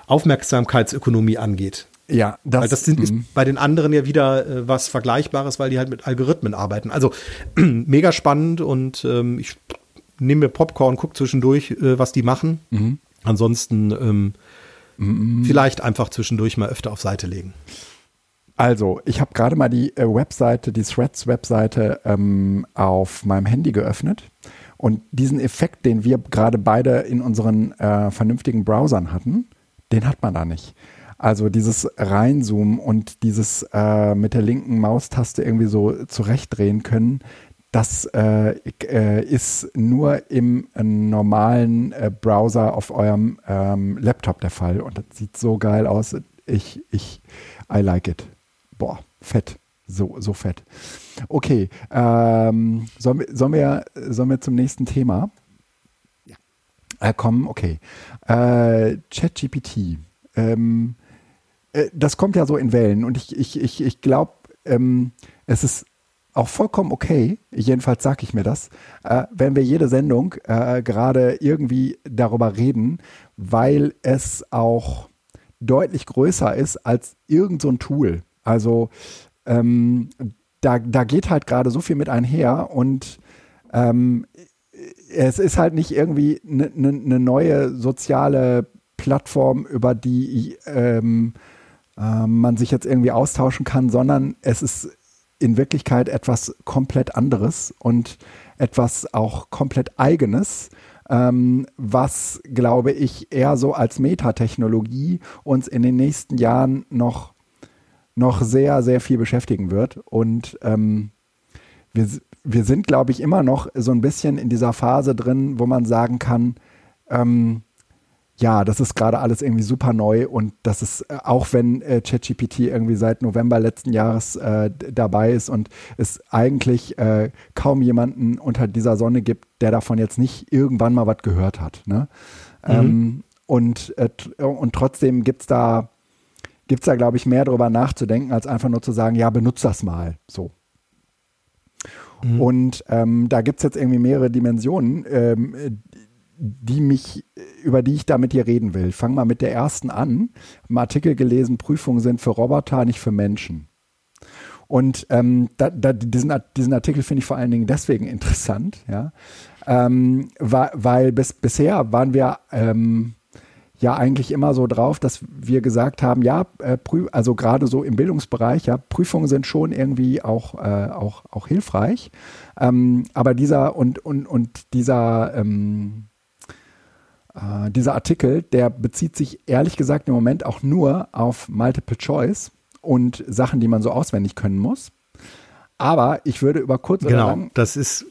Aufmerksamkeitsökonomie angeht. Ja, das, weil das sind, ist mhm. bei den anderen ja wieder äh, was Vergleichbares, weil die halt mit Algorithmen arbeiten. Also mega spannend und ähm, ich nehme mir Popcorn, gucke zwischendurch, äh, was die machen. Mhm. Ansonsten ähm, mhm. vielleicht einfach zwischendurch mal öfter auf Seite legen. Also, ich habe gerade mal die äh, Webseite, die Threads-Webseite ähm, auf meinem Handy geöffnet. Und diesen Effekt, den wir gerade beide in unseren äh, vernünftigen Browsern hatten, den hat man da nicht. Also dieses Reinzoomen und dieses äh, mit der linken Maustaste irgendwie so zurechtdrehen können, das äh, äh, ist nur im normalen äh, Browser auf eurem ähm, Laptop der Fall. Und das sieht so geil aus. Ich, ich, I like it. Boah, fett. So, so fett. Okay, ähm, sollen, sollen, wir, sollen wir zum nächsten Thema? Ja. Äh, kommen? Okay. Äh, ChatGPT. Ähm, äh, das kommt ja so in Wellen und ich, ich, ich, ich glaube, ähm, es ist auch vollkommen okay, jedenfalls sage ich mir das, äh, wenn wir jede Sendung äh, gerade irgendwie darüber reden, weil es auch deutlich größer ist als irgend so ein Tool. Also ähm, da, da geht halt gerade so viel mit einher und ähm, es ist halt nicht irgendwie eine ne, ne neue soziale Plattform, über die ähm, äh, man sich jetzt irgendwie austauschen kann, sondern es ist in Wirklichkeit etwas komplett anderes und etwas auch komplett eigenes, ähm, was, glaube ich, eher so als Metatechnologie uns in den nächsten Jahren noch, noch sehr, sehr viel beschäftigen wird. Und ähm, wir, wir sind, glaube ich, immer noch so ein bisschen in dieser Phase drin, wo man sagen kann, ähm, ja, das ist gerade alles irgendwie super neu und das ist, äh, auch wenn äh, ChatGPT irgendwie seit November letzten Jahres äh, dabei ist und es eigentlich äh, kaum jemanden unter dieser Sonne gibt, der davon jetzt nicht irgendwann mal was gehört hat. Ne? Mhm. Ähm, und, äh, und trotzdem gibt es da, gibt's da glaube ich, mehr darüber nachzudenken, als einfach nur zu sagen, ja, benutz das mal. So. Mhm. Und ähm, da gibt es jetzt irgendwie mehrere Dimensionen, ähm, die mich, über die ich da mit dir reden will. Fang mal mit der ersten an. Im Artikel gelesen, Prüfungen sind für Roboter, nicht für Menschen. Und ähm, da, da, diesen, diesen Artikel finde ich vor allen Dingen deswegen interessant, ja, ähm, weil, bis, bisher waren wir ähm, ja eigentlich immer so drauf, dass wir gesagt haben, ja, äh, also gerade so im Bildungsbereich, ja, Prüfungen sind schon irgendwie auch, äh, auch, auch hilfreich. Ähm, aber dieser und, und, und dieser ähm, äh, dieser Artikel, der bezieht sich ehrlich gesagt im Moment auch nur auf Multiple Choice und Sachen, die man so auswendig können muss. Aber ich würde über kurz genau, oder lang das ist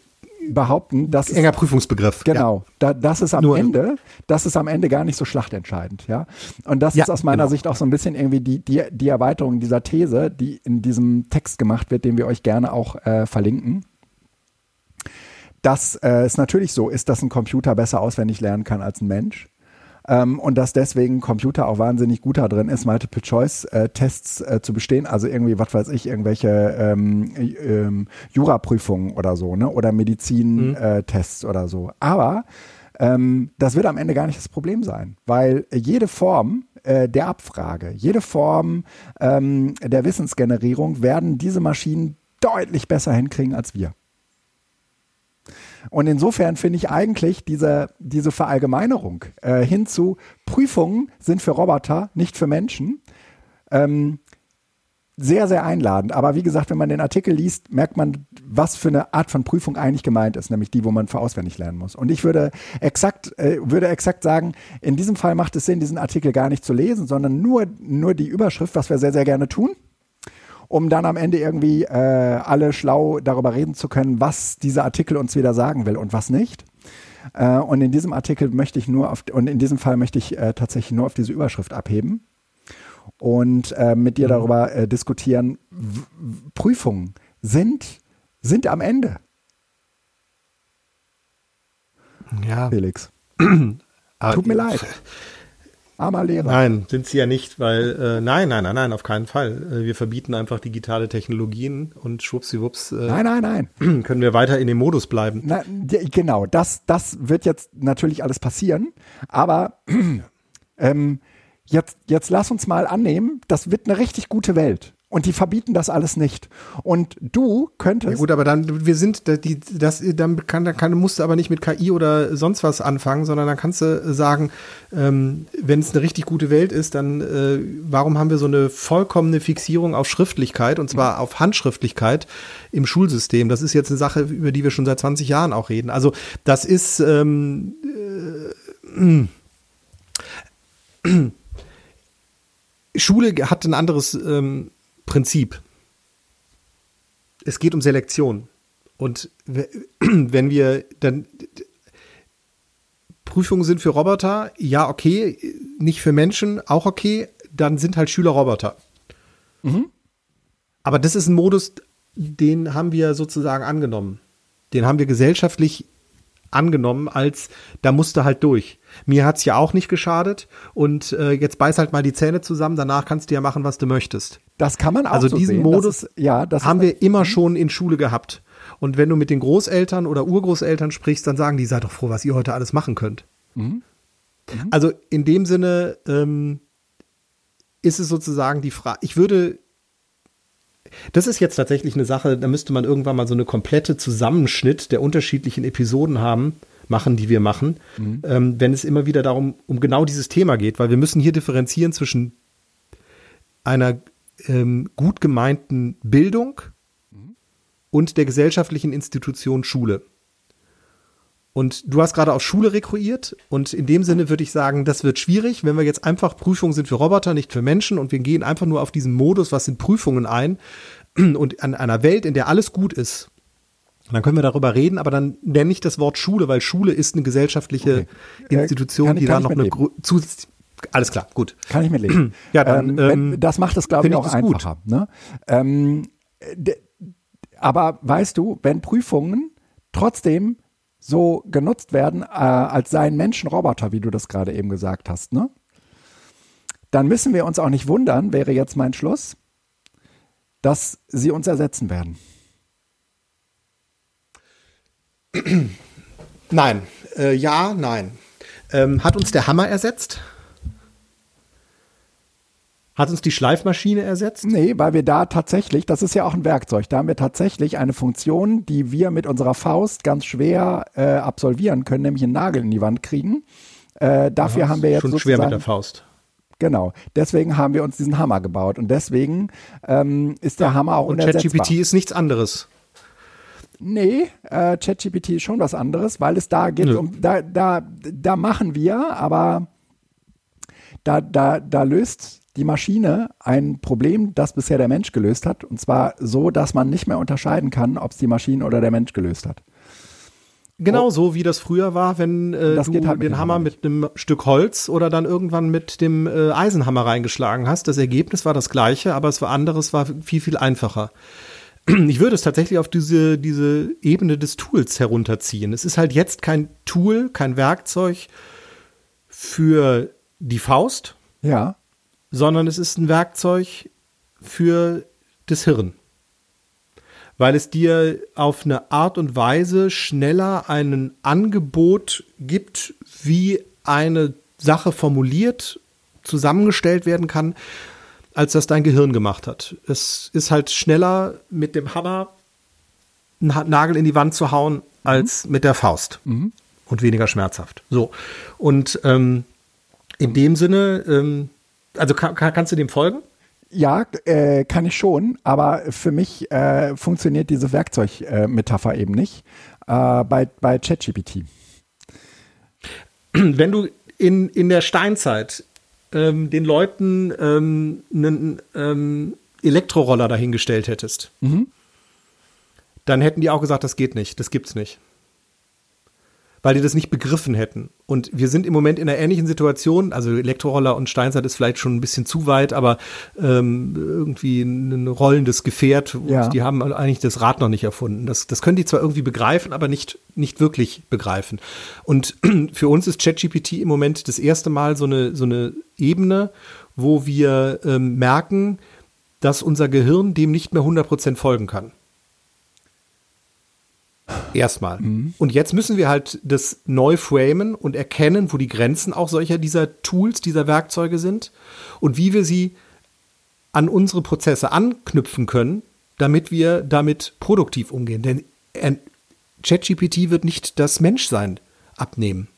behaupten, dass enger Prüfungsbegriff. Genau, ja. da, das ist am Nur Ende, das ist am Ende gar nicht so schlachtentscheidend, ja. Und das ja, ist aus meiner genau. Sicht auch so ein bisschen irgendwie die, die, die Erweiterung dieser These, die in diesem Text gemacht wird, den wir euch gerne auch äh, verlinken dass äh, es natürlich so ist, dass ein Computer besser auswendig lernen kann als ein Mensch. Ähm, und dass deswegen ein Computer auch wahnsinnig gut da drin ist, Multiple-Choice-Tests äh, zu bestehen. Also irgendwie, was weiß ich, irgendwelche ähm, ähm, Juraprüfungen oder so, ne? Oder Medizin-Tests mhm. äh, oder so. Aber ähm, das wird am Ende gar nicht das Problem sein, weil jede Form äh, der Abfrage, jede Form ähm, der Wissensgenerierung werden diese Maschinen deutlich besser hinkriegen als wir. Und insofern finde ich eigentlich diese, diese Verallgemeinerung äh, hin zu Prüfungen sind für Roboter, nicht für Menschen, ähm, sehr, sehr einladend. Aber wie gesagt, wenn man den Artikel liest, merkt man, was für eine Art von Prüfung eigentlich gemeint ist, nämlich die, wo man für auswendig lernen muss. Und ich würde exakt, äh, würde exakt sagen, in diesem Fall macht es Sinn, diesen Artikel gar nicht zu lesen, sondern nur, nur die Überschrift, was wir sehr, sehr gerne tun um dann am Ende irgendwie äh, alle schlau darüber reden zu können, was dieser Artikel uns wieder sagen will und was nicht. Äh, und in diesem Artikel möchte ich nur auf, und in diesem Fall möchte ich äh, tatsächlich nur auf diese Überschrift abheben und äh, mit dir mhm. darüber äh, diskutieren. Prüfungen sind, sind am Ende. Ja. Felix. Tut mir leid. Armer Lehrer. Nein, sind sie ja nicht, weil äh, nein, nein, nein, nein, auf keinen Fall. Äh, wir verbieten einfach digitale Technologien und schwuppsiwupps. Äh, nein, nein, nein. Können wir weiter in dem Modus bleiben. Na, genau, das, das wird jetzt natürlich alles passieren, aber ähm, jetzt, jetzt lass uns mal annehmen, das wird eine richtig gute Welt. Und die verbieten das alles nicht. Und du könntest. Ja gut, aber dann, wir sind, die, das, dann kann, dann kann, musst du aber nicht mit KI oder sonst was anfangen, sondern dann kannst du sagen, ähm, wenn es eine richtig gute Welt ist, dann äh, warum haben wir so eine vollkommene Fixierung auf Schriftlichkeit und zwar auf Handschriftlichkeit im Schulsystem? Das ist jetzt eine Sache, über die wir schon seit 20 Jahren auch reden. Also das ist ähm, äh, Schule hat ein anderes ähm, Prinzip. Es geht um Selektion. Und wenn wir dann Prüfungen sind für Roboter, ja, okay, nicht für Menschen, auch okay, dann sind halt Schüler Roboter. Mhm. Aber das ist ein Modus, den haben wir sozusagen angenommen. Den haben wir gesellschaftlich angenommen, als da musste halt durch. Mir hat's ja auch nicht geschadet und äh, jetzt beiß halt mal die Zähne zusammen, danach kannst du ja machen, was du möchtest. Das kann man auch Also so diesen sehen. Modus ist, ja, haben wir immer schon in Schule gehabt. Und wenn du mit den Großeltern oder Urgroßeltern sprichst, dann sagen die, seid doch froh, was ihr heute alles machen könnt. Mhm. Mhm. Also in dem Sinne ähm, ist es sozusagen die Frage, ich würde das ist jetzt tatsächlich eine Sache, da müsste man irgendwann mal so eine komplette Zusammenschnitt der unterschiedlichen Episoden haben, machen, die wir machen, mhm. ähm, wenn es immer wieder darum, um genau dieses Thema geht, weil wir müssen hier differenzieren zwischen einer ähm, gut gemeinten Bildung mhm. und der gesellschaftlichen Institution Schule. Und du hast gerade auf Schule rekrutiert und in dem Sinne würde ich sagen, das wird schwierig, wenn wir jetzt einfach Prüfungen sind für Roboter, nicht für Menschen und wir gehen einfach nur auf diesen Modus, was sind Prüfungen ein und an einer Welt, in der alles gut ist. Dann können wir darüber reden, aber dann nenne ich das Wort Schule, weil Schule ist eine gesellschaftliche okay. Institution, ich, die da noch eine zusätzliche alles klar, gut. Kann ich mir lesen. ja, dann, ähm, das macht es, glaube ich, auch einfacher. Ne? Ähm, aber weißt du, wenn Prüfungen trotzdem so genutzt werden, äh, als seien Menschen Roboter, wie du das gerade eben gesagt hast, ne? Dann müssen wir uns auch nicht wundern, wäre jetzt mein Schluss, dass sie uns ersetzen werden. Nein, äh, ja, nein. Ähm, hat uns der Hammer ersetzt? Hat uns die Schleifmaschine ersetzt? Nee, weil wir da tatsächlich, das ist ja auch ein Werkzeug, da haben wir tatsächlich eine Funktion, die wir mit unserer Faust ganz schwer äh, absolvieren können, nämlich einen Nagel in die Wand kriegen. Äh, dafür Aha, haben wir jetzt schon schwer mit der Faust. Genau. Deswegen haben wir uns diesen Hammer gebaut und deswegen ähm, ist der Hammer auch und ChatGPT ist nichts anderes. Nee, äh, ChatGPT ist schon was anderes, weil es da geht Nö. um, da, da, da machen wir, aber da, da, da löst die Maschine ein Problem, das bisher der Mensch gelöst hat. Und zwar so, dass man nicht mehr unterscheiden kann, ob es die Maschine oder der Mensch gelöst hat. Genau oh. so, wie das früher war, wenn äh, du halt den Hammer mit einem Stück Holz oder dann irgendwann mit dem äh, Eisenhammer reingeschlagen hast. Das Ergebnis war das gleiche, aber es war anderes, war viel, viel einfacher. Ich würde es tatsächlich auf diese, diese Ebene des Tools herunterziehen. Es ist halt jetzt kein Tool, kein Werkzeug für die Faust. Ja sondern es ist ein Werkzeug für das Hirn. weil es dir auf eine Art und Weise schneller ein Angebot gibt, wie eine Sache formuliert, zusammengestellt werden kann, als das dein Gehirn gemacht hat. Es ist halt schneller mit dem Hammer einen Nagel in die Wand zu hauen, als mhm. mit der Faust. Mhm. Und weniger schmerzhaft. So. Und ähm, in dem Sinne, ähm, also kann, kannst du dem folgen? Ja, äh, kann ich schon, aber für mich äh, funktioniert diese Werkzeugmetapher äh, eben nicht äh, bei, bei ChatGPT. Wenn du in, in der Steinzeit ähm, den Leuten ähm, einen ähm, Elektroroller dahingestellt hättest, mhm. dann hätten die auch gesagt, das geht nicht, das gibt's nicht weil die das nicht begriffen hätten. Und wir sind im Moment in einer ähnlichen Situation. Also Elektroroller und Steinzeit ist vielleicht schon ein bisschen zu weit, aber ähm, irgendwie ein rollendes Gefährt. Ja. Die haben eigentlich das Rad noch nicht erfunden. Das, das können die zwar irgendwie begreifen, aber nicht, nicht wirklich begreifen. Und für uns ist ChatGPT im Moment das erste Mal so eine, so eine Ebene, wo wir ähm, merken, dass unser Gehirn dem nicht mehr 100% folgen kann. Erstmal. Mhm. Und jetzt müssen wir halt das neu framen und erkennen, wo die Grenzen auch solcher dieser Tools, dieser Werkzeuge sind und wie wir sie an unsere Prozesse anknüpfen können, damit wir damit produktiv umgehen. Denn ChatGPT wird nicht das Menschsein abnehmen.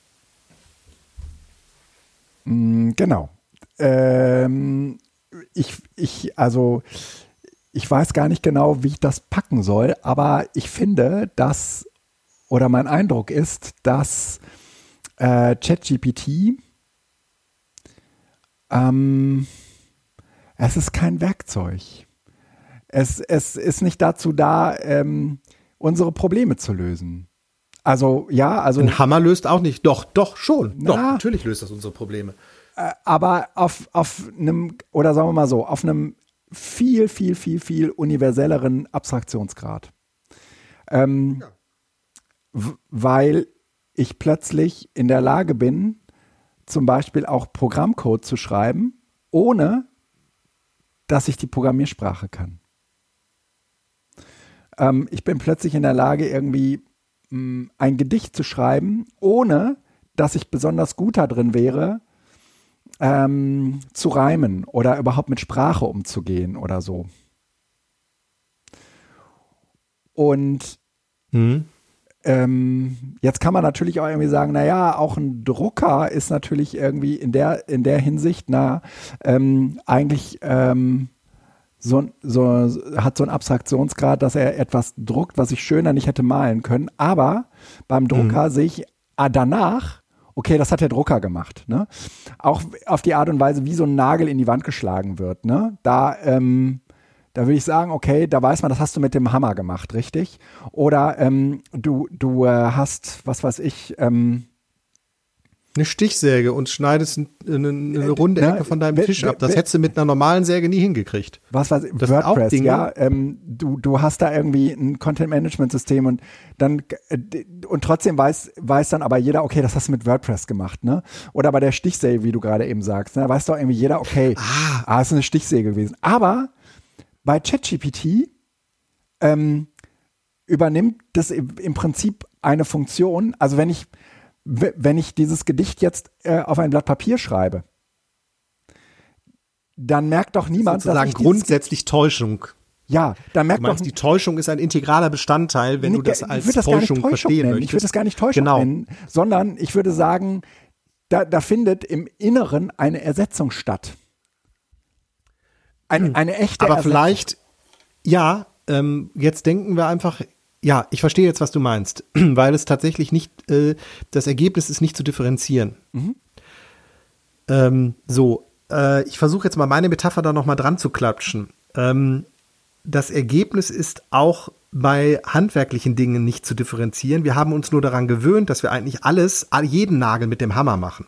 Mm, genau. Ähm, ich, ich, also ich weiß gar nicht genau, wie ich das packen soll, aber ich finde, dass, oder mein Eindruck ist, dass äh, ChatGPT, ähm, es ist kein Werkzeug. Es, es ist nicht dazu da, ähm, unsere Probleme zu lösen. Also ja, also. Ein Hammer löst auch nicht. Doch, doch, schon. Na, doch, natürlich löst das unsere Probleme. Äh, aber auf, auf einem, oder sagen wir mal so, auf einem viel, viel, viel, viel universelleren Abstraktionsgrad. Ähm, ja. Weil ich plötzlich in der Lage bin, zum Beispiel auch Programmcode zu schreiben, ohne dass ich die Programmiersprache kann. Ähm, ich bin plötzlich in der Lage, irgendwie mh, mm, ein Gedicht zu schreiben, ohne dass ich besonders gut da drin wäre, ähm, zu reimen oder überhaupt mit Sprache umzugehen oder so. Und mhm. ähm, jetzt kann man natürlich auch irgendwie sagen, naja, auch ein Drucker ist natürlich irgendwie in der, in der Hinsicht, na, ähm, eigentlich ähm, so, so, hat so einen Abstraktionsgrad, dass er etwas druckt, was ich schöner nicht hätte malen können. Aber beim Drucker mhm. sehe ich ah, danach okay, das hat der Drucker gemacht. Ne? Auch auf die Art und Weise, wie so ein Nagel in die Wand geschlagen wird. Ne? Da, ähm, da würde ich sagen, okay, da weiß man, das hast du mit dem Hammer gemacht, richtig? Oder ähm, du, du äh, hast, was weiß ich, ähm, eine Stichsäge und schneidest eine, eine äh, runde Ecke von deinem Tisch ab. Das hättest du mit einer normalen Säge nie hingekriegt. Was weiß ich, WordPress, ja. Ähm, du, du hast da irgendwie ein Content-Management-System und dann äh, und trotzdem weiß, weiß dann aber jeder, okay, das hast du mit WordPress gemacht, ne? Oder bei der Stichsäge, wie du gerade eben sagst, ne? weiß doch irgendwie jeder, okay, ah, ah ist eine Stichsäge gewesen. Aber bei ChatGPT ähm, übernimmt das im Prinzip eine Funktion. Also wenn ich wenn ich dieses Gedicht jetzt äh, auf ein Blatt Papier schreibe, dann merkt doch niemand, Sozusagen dass ich grundsätzlich Täuschung. Ja, dann merkt meinst, doch die Täuschung ist ein integraler Bestandteil, wenn nee, du das als das Täuschung, Täuschung verstehen nennen. möchtest. Ich würde das gar nicht Täuschung genau. nennen, sondern ich würde sagen, da, da findet im Inneren eine Ersetzung statt. Ein, hm. eine echte Aber Ersetzung. vielleicht, ja, ähm, jetzt denken wir einfach ja, ich verstehe jetzt, was du meinst, weil es tatsächlich nicht, äh, das Ergebnis ist nicht zu differenzieren. Mhm. Ähm, so, äh, ich versuche jetzt mal meine Metapher da nochmal dran zu klatschen. Ähm, das Ergebnis ist auch bei handwerklichen Dingen nicht zu differenzieren. Wir haben uns nur daran gewöhnt, dass wir eigentlich alles, jeden Nagel mit dem Hammer machen.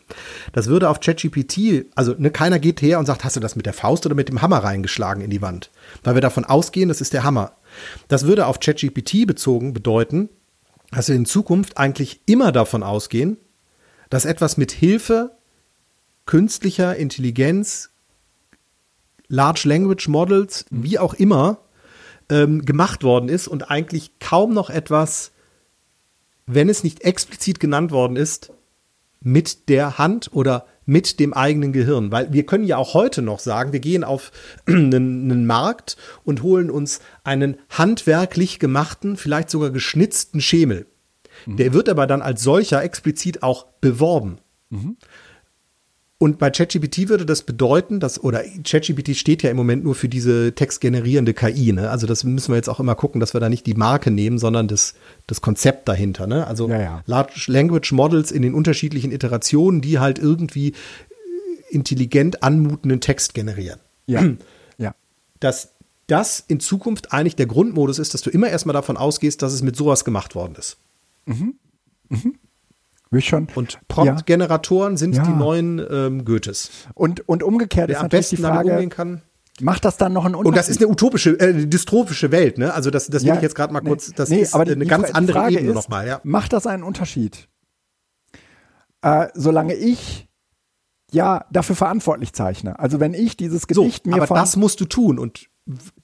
Das würde auf ChatGPT, also ne, keiner geht her und sagt, hast du das mit der Faust oder mit dem Hammer reingeschlagen in die Wand? Weil wir davon ausgehen, das ist der Hammer. Das würde auf ChatGPT bezogen bedeuten, dass wir in Zukunft eigentlich immer davon ausgehen, dass etwas mit Hilfe künstlicher Intelligenz, Large Language Models, wie auch immer, ähm, gemacht worden ist und eigentlich kaum noch etwas, wenn es nicht explizit genannt worden ist, mit der Hand oder mit dem eigenen Gehirn. Weil wir können ja auch heute noch sagen, wir gehen auf einen, einen, Markt und holen uns einen handwerklich gemachten, vielleicht sogar geschnitzten Schemel. Mhm. Der wird aber dann als solcher explizit auch beworben. Mhm. Und bei ChatGPT würde das bedeuten, dass, oder ChatGPT steht ja im Moment nur für diese textgenerierende KI, ne? Also das müssen wir jetzt auch immer gucken, dass wir da nicht die Marke nehmen, sondern das, das Konzept dahinter, ne? Also ja, ja. Large Language Models in den unterschiedlichen Iterationen, die halt irgendwie intelligent anmutenden Text generieren. Ja. ja. Dass das in Zukunft eigentlich der Grundmodus ist, dass du immer erstmal davon ausgehst, dass es mit sowas gemacht worden ist. Mhm. Mhm. Schon. Und Prompt-Generatoren ja. sind ja. die neuen ähm, Goethes. Und, und umgekehrt Wer ist am besten die Frage, umgehen kann. Macht das dann noch einen Unterschied? Und das ist eine utopische, äh, dystrophische Welt, ne? Also das, das will ja, ich jetzt gerade mal kurz, das nee, ist aber die, eine ganz andere Frage Ebene nochmal, ja. Macht das einen Unterschied? Äh, solange ich ja dafür verantwortlich zeichne. Also wenn ich dieses Gedicht so, mir aber das musst du tun und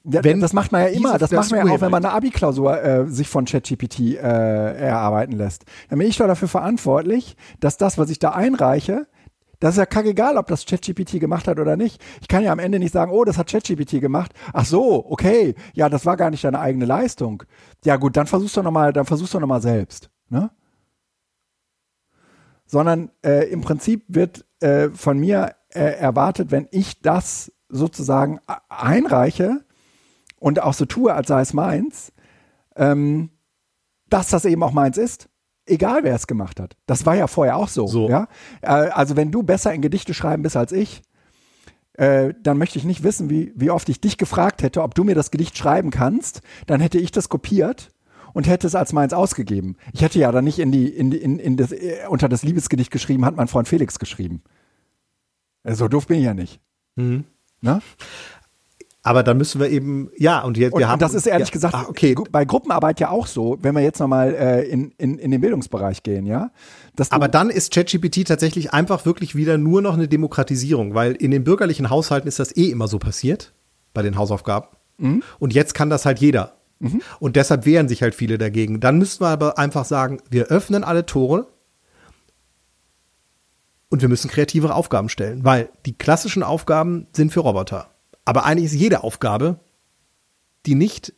wenn das macht man ja immer, das macht man ja auch, wenn man eine Abi-Klausur äh, sich von ChatGPT äh, erarbeiten lässt. Dann bin ich doch dafür verantwortlich, dass das, was ich da einreiche, das ist ja kackegal, ob das ChatGPT gemacht hat oder nicht. Ich kann ja am Ende nicht sagen, oh, das hat ChatGPT gemacht. Ach so, okay, ja, das war gar nicht deine eigene Leistung. Ja gut, dann versuchst du noch mal, dann versuchst du noch mal selbst, ne? Sondern äh, im Prinzip wird äh, von mir äh, erwartet, wenn ich das sozusagen einreiche und auch so tue, als sei es meins, ähm, dass das eben auch meins ist. Egal, wer es gemacht hat. Das war ja vorher auch so. so. Ja? Äh, also, wenn du besser in Gedichte schreiben bist als ich, äh, dann möchte ich nicht wissen, wie, wie oft ich dich gefragt hätte, ob du mir das Gedicht schreiben kannst. Dann hätte ich das kopiert und hätte es als meins ausgegeben. Ich hätte ja dann nicht in die, in, in, in das, äh, unter das Liebesgedicht geschrieben, hat mein Freund Felix geschrieben. So doof bin ich ja nicht. Mhm. Ne? Aber dann müssen wir eben, ja, und jetzt, wir und, haben. Das ist ehrlich ja, gesagt ach, okay. bei Gruppenarbeit ja auch so, wenn wir jetzt nochmal äh, in, in, in den Bildungsbereich gehen, ja. Aber dann ist ChatGPT tatsächlich einfach wirklich wieder nur noch eine Demokratisierung, weil in den bürgerlichen Haushalten ist das eh immer so passiert, bei den Hausaufgaben. Mhm. Und jetzt kann das halt jeder. Mhm. Und deshalb wehren sich halt viele dagegen. Dann müssten wir aber einfach sagen, wir öffnen alle Tore und wir müssen kreativere Aufgaben stellen, weil die klassischen Aufgaben sind für Roboter. Aber eigentlich ist jede Aufgabe, die nicht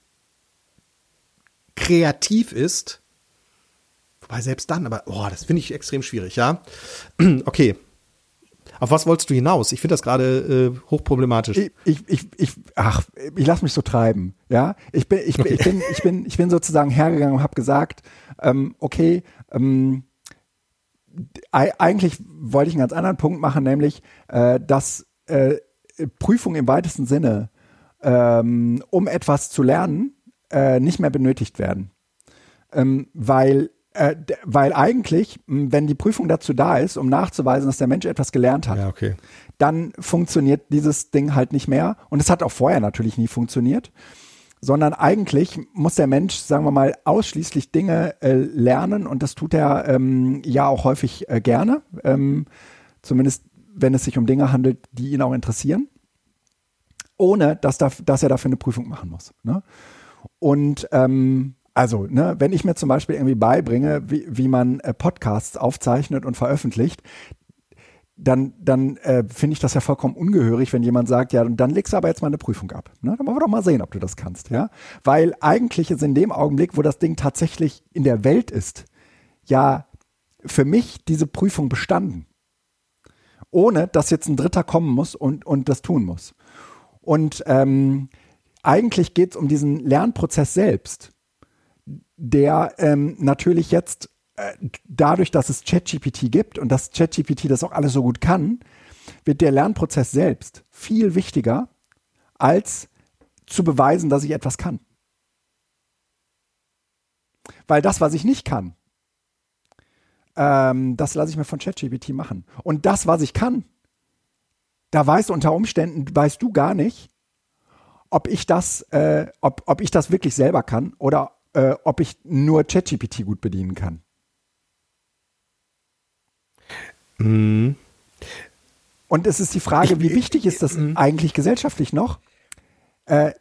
kreativ ist, wobei selbst dann, aber oh, das finde ich extrem schwierig, ja. Okay. Auf was wolltest du hinaus? Ich finde das gerade äh, hochproblematisch. Ich, ich, ich, ich ach, ich lasse mich so treiben, ja. Ich bin, ich, okay. ich, bin, ich bin, ich bin sozusagen hergegangen und habe gesagt, ähm, okay, ähm, eigentlich wollte ich einen ganz anderen Punkt machen, nämlich, äh, dass äh, Prüfung im weitesten Sinne, ähm, um etwas zu lernen, äh, nicht mehr benötigt werden. Ähm, weil, äh, weil eigentlich, wenn die Prüfung dazu da ist, um nachzuweisen, dass der Mensch etwas gelernt hat, ja, okay. dann funktioniert dieses Ding halt nicht mehr. Und es hat auch vorher natürlich nie funktioniert sondern eigentlich muss der Mensch, sagen wir mal, ausschließlich Dinge äh, lernen und das tut er ähm, ja auch häufig äh, gerne, ähm, zumindest wenn es sich um Dinge handelt, die ihn auch interessieren, ohne dass, da, dass er dafür eine Prüfung machen muss. Ne? Und ähm, also, ne, wenn ich mir zum Beispiel irgendwie beibringe, wie, wie man äh, Podcasts aufzeichnet und veröffentlicht, dann, dann äh, finde ich das ja vollkommen ungehörig, wenn jemand sagt, ja, dann legst du aber jetzt mal eine Prüfung ab. Ne? Dann wollen wir doch mal sehen, ob du das kannst, ja. Weil eigentlich ist in dem Augenblick, wo das Ding tatsächlich in der Welt ist, ja für mich diese Prüfung bestanden. Ohne dass jetzt ein Dritter kommen muss und, und das tun muss. Und ähm, eigentlich geht es um diesen Lernprozess selbst, der ähm, natürlich jetzt dadurch, dass es ChatGPT gibt und dass ChatGPT das auch alles so gut kann, wird der Lernprozess selbst viel wichtiger, als zu beweisen, dass ich etwas kann. Weil das, was ich nicht kann, ähm, das lasse ich mir von ChatGPT machen. Und das, was ich kann, da weißt du unter Umständen, weißt du gar nicht, ob ich das, äh, ob, ob ich das wirklich selber kann oder äh, ob ich nur ChatGPT gut bedienen kann. Mhm. Und es ist die Frage, ich, wie wichtig ist das mhm. eigentlich gesellschaftlich noch, äh,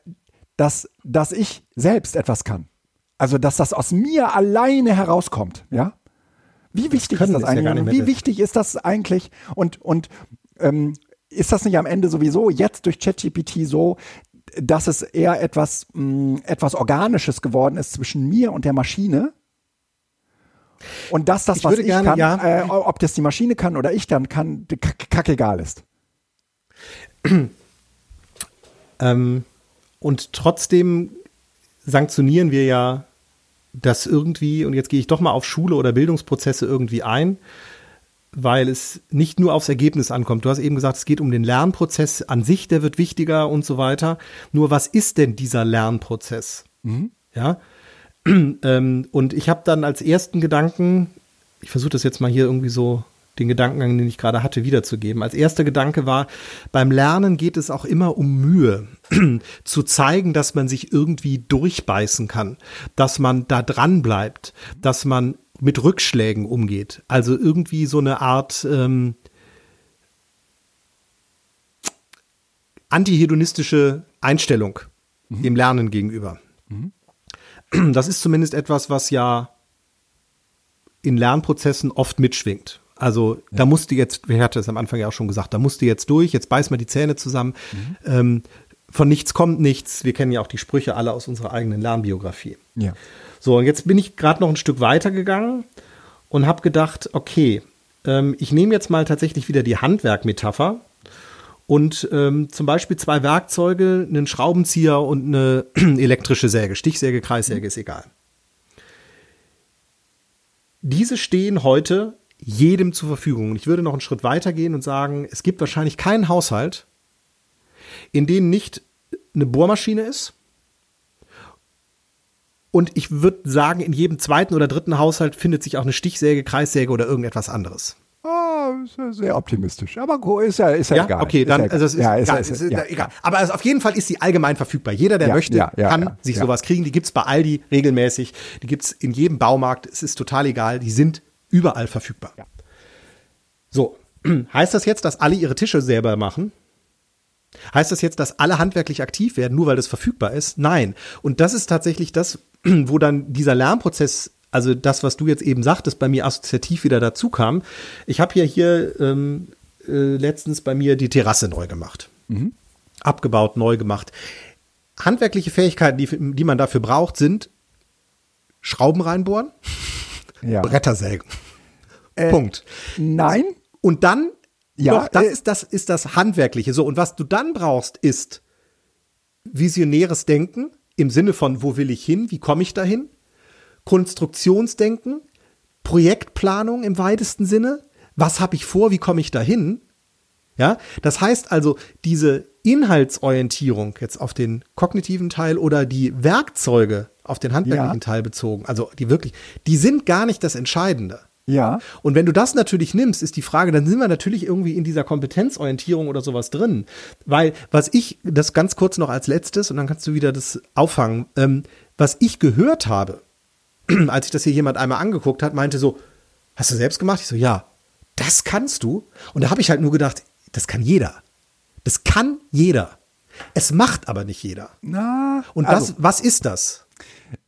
dass, dass ich selbst etwas kann. Also, dass das aus mir alleine herauskommt, ja? Wie wichtig ist das ist ja eigentlich? mehr wie das. wichtig ist das eigentlich? Und, und ähm, ist das nicht am Ende sowieso jetzt durch ChatGPT so, dass es eher etwas, mh, etwas Organisches geworden ist zwischen mir und der Maschine? Und dass das, Ich was würde ich gerne- kann, ja. äh, ob das die Maschine kann oder ich dann kann, kack- kackegal ist. Ähm, und trotzdem sanktionieren wir ja das irgendwie, und jetzt gehe ich doch mal auf Schule oder Bildungsprozesse irgendwie ein, weil es nicht nur aufs Ergebnis ankommt. Du hast eben gesagt, es geht um den Lernprozess an sich, der wird wichtiger und so weiter. Nur was ist denn dieser Lernprozess? Ja. ähm, und ich habe dann als ersten Gedanken, ich versuche das jetzt mal hier irgendwie so den Gedankengang, den ich gerade hatte, wiederzugeben. Als erster Gedanke war, beim Lernen geht es auch immer um Mühe, zu zeigen, dass man sich irgendwie durchbeißen kann, dass man da dran bleibt, dass man mit Rückschlägen umgeht. Also irgendwie so eine Art ähm, antihedonistische Einstellung dem Lernen gegenüber. Das ist zumindest etwas, was ja in Lernprozessen oft mitschwingt. Also da musste jetzt, wer hatte es am Anfang ja auch schon gesagt, da musste jetzt durch, jetzt beiß mal die Zähne zusammen. Ähm, von nichts kommt nichts. Wir kennen ja auch die Sprüche alle aus unserer eigenen Lernbiografie. Ja. So, und jetzt bin ich gerade noch ein Stück weiter gegangen und habe gedacht, okay, ähm, ich nehme jetzt mal tatsächlich wieder die Handwerkmetapher und ähm, zum Beispiel zwei Werkzeuge, einen Schraubenzieher und eine elektrische Säge, Stichsäge, Kreissäge, ist egal. Diese stehen heute jedem zur Verfügung. Und ich würde noch einen Schritt weiter gehen und sagen, es gibt wahrscheinlich keinen Haushalt, in dem nicht eine Bohrmaschine ist, und ich würde sagen, in jedem zweiten oder dritten Haushalt findet sich auch eine Stichsäge, Kreissäge oder irgendetwas anderes. Ah, ja sehr optimistisch. Aber ist ja, ist ja, Ja, egal. okay, ist dann, ja also es ist, ja, ist, es ist, ist ja. egal. Aber also auf jeden Fall ist sie allgemein verfügbar. Jeder, der möchte, kann sich sowas kriegen. Die gibt's bei Aldi regelmäßig. Die gibt's in jedem Baumarkt. Es ist total egal. Die sind überall verfügbar. So, heißt das jetzt, dass alle ihre Tische selber machen? Heißt das jetzt, dass alle handwerklich aktiv werden, nur weil das verfügbar ist? Nein. Und das ist tatsächlich das, wo dann dieser Lernprozess, also das, was du jetzt eben sagtest, bei mir assoziativ wieder dazu kam. Ich habe ja hier ähm, äh, letztens bei mir die Terrasse neu gemacht. Abgebaut, neu gemacht. Handwerkliche Fähigkeiten, die, die man dafür braucht, sind Schrauben reinbohren, Ja. Brettersägen. Punkt. Nein, Und dann, Ja, doch, das äh, ist das, ist das Handwerkliche. So, und was du dann brauchst, ist visionäres Denken im Sinne von, wo will ich hin, wie komme ich dahin? Konstruktionsdenken, Projektplanung im weitesten Sinne. Was habe ich vor, wie komme ich dahin? Ja, das heißt also, diese Inhaltsorientierung jetzt auf den kognitiven Teil oder die Werkzeuge auf den handwerklichen Ja. Teil bezogen, also die wirklich, die sind gar nicht das Entscheidende. ja. Und wenn du das natürlich nimmst, ist die Frage, dann sind wir natürlich irgendwie in dieser Kompetenzorientierung oder sowas drin. Weil, was ich, das ganz kurz noch als letztes, und dann kannst du wieder das auffangen, ähm, was ich gehört habe, als ich das hier jemand einmal angeguckt hat, meinte so, hast du selbst gemacht? Ich so, ja, das kannst du. Und da habe ich halt nur gedacht, das kann jeder. Das kann jeder. Es macht aber nicht jeder. Na, Und also, das, was ist das?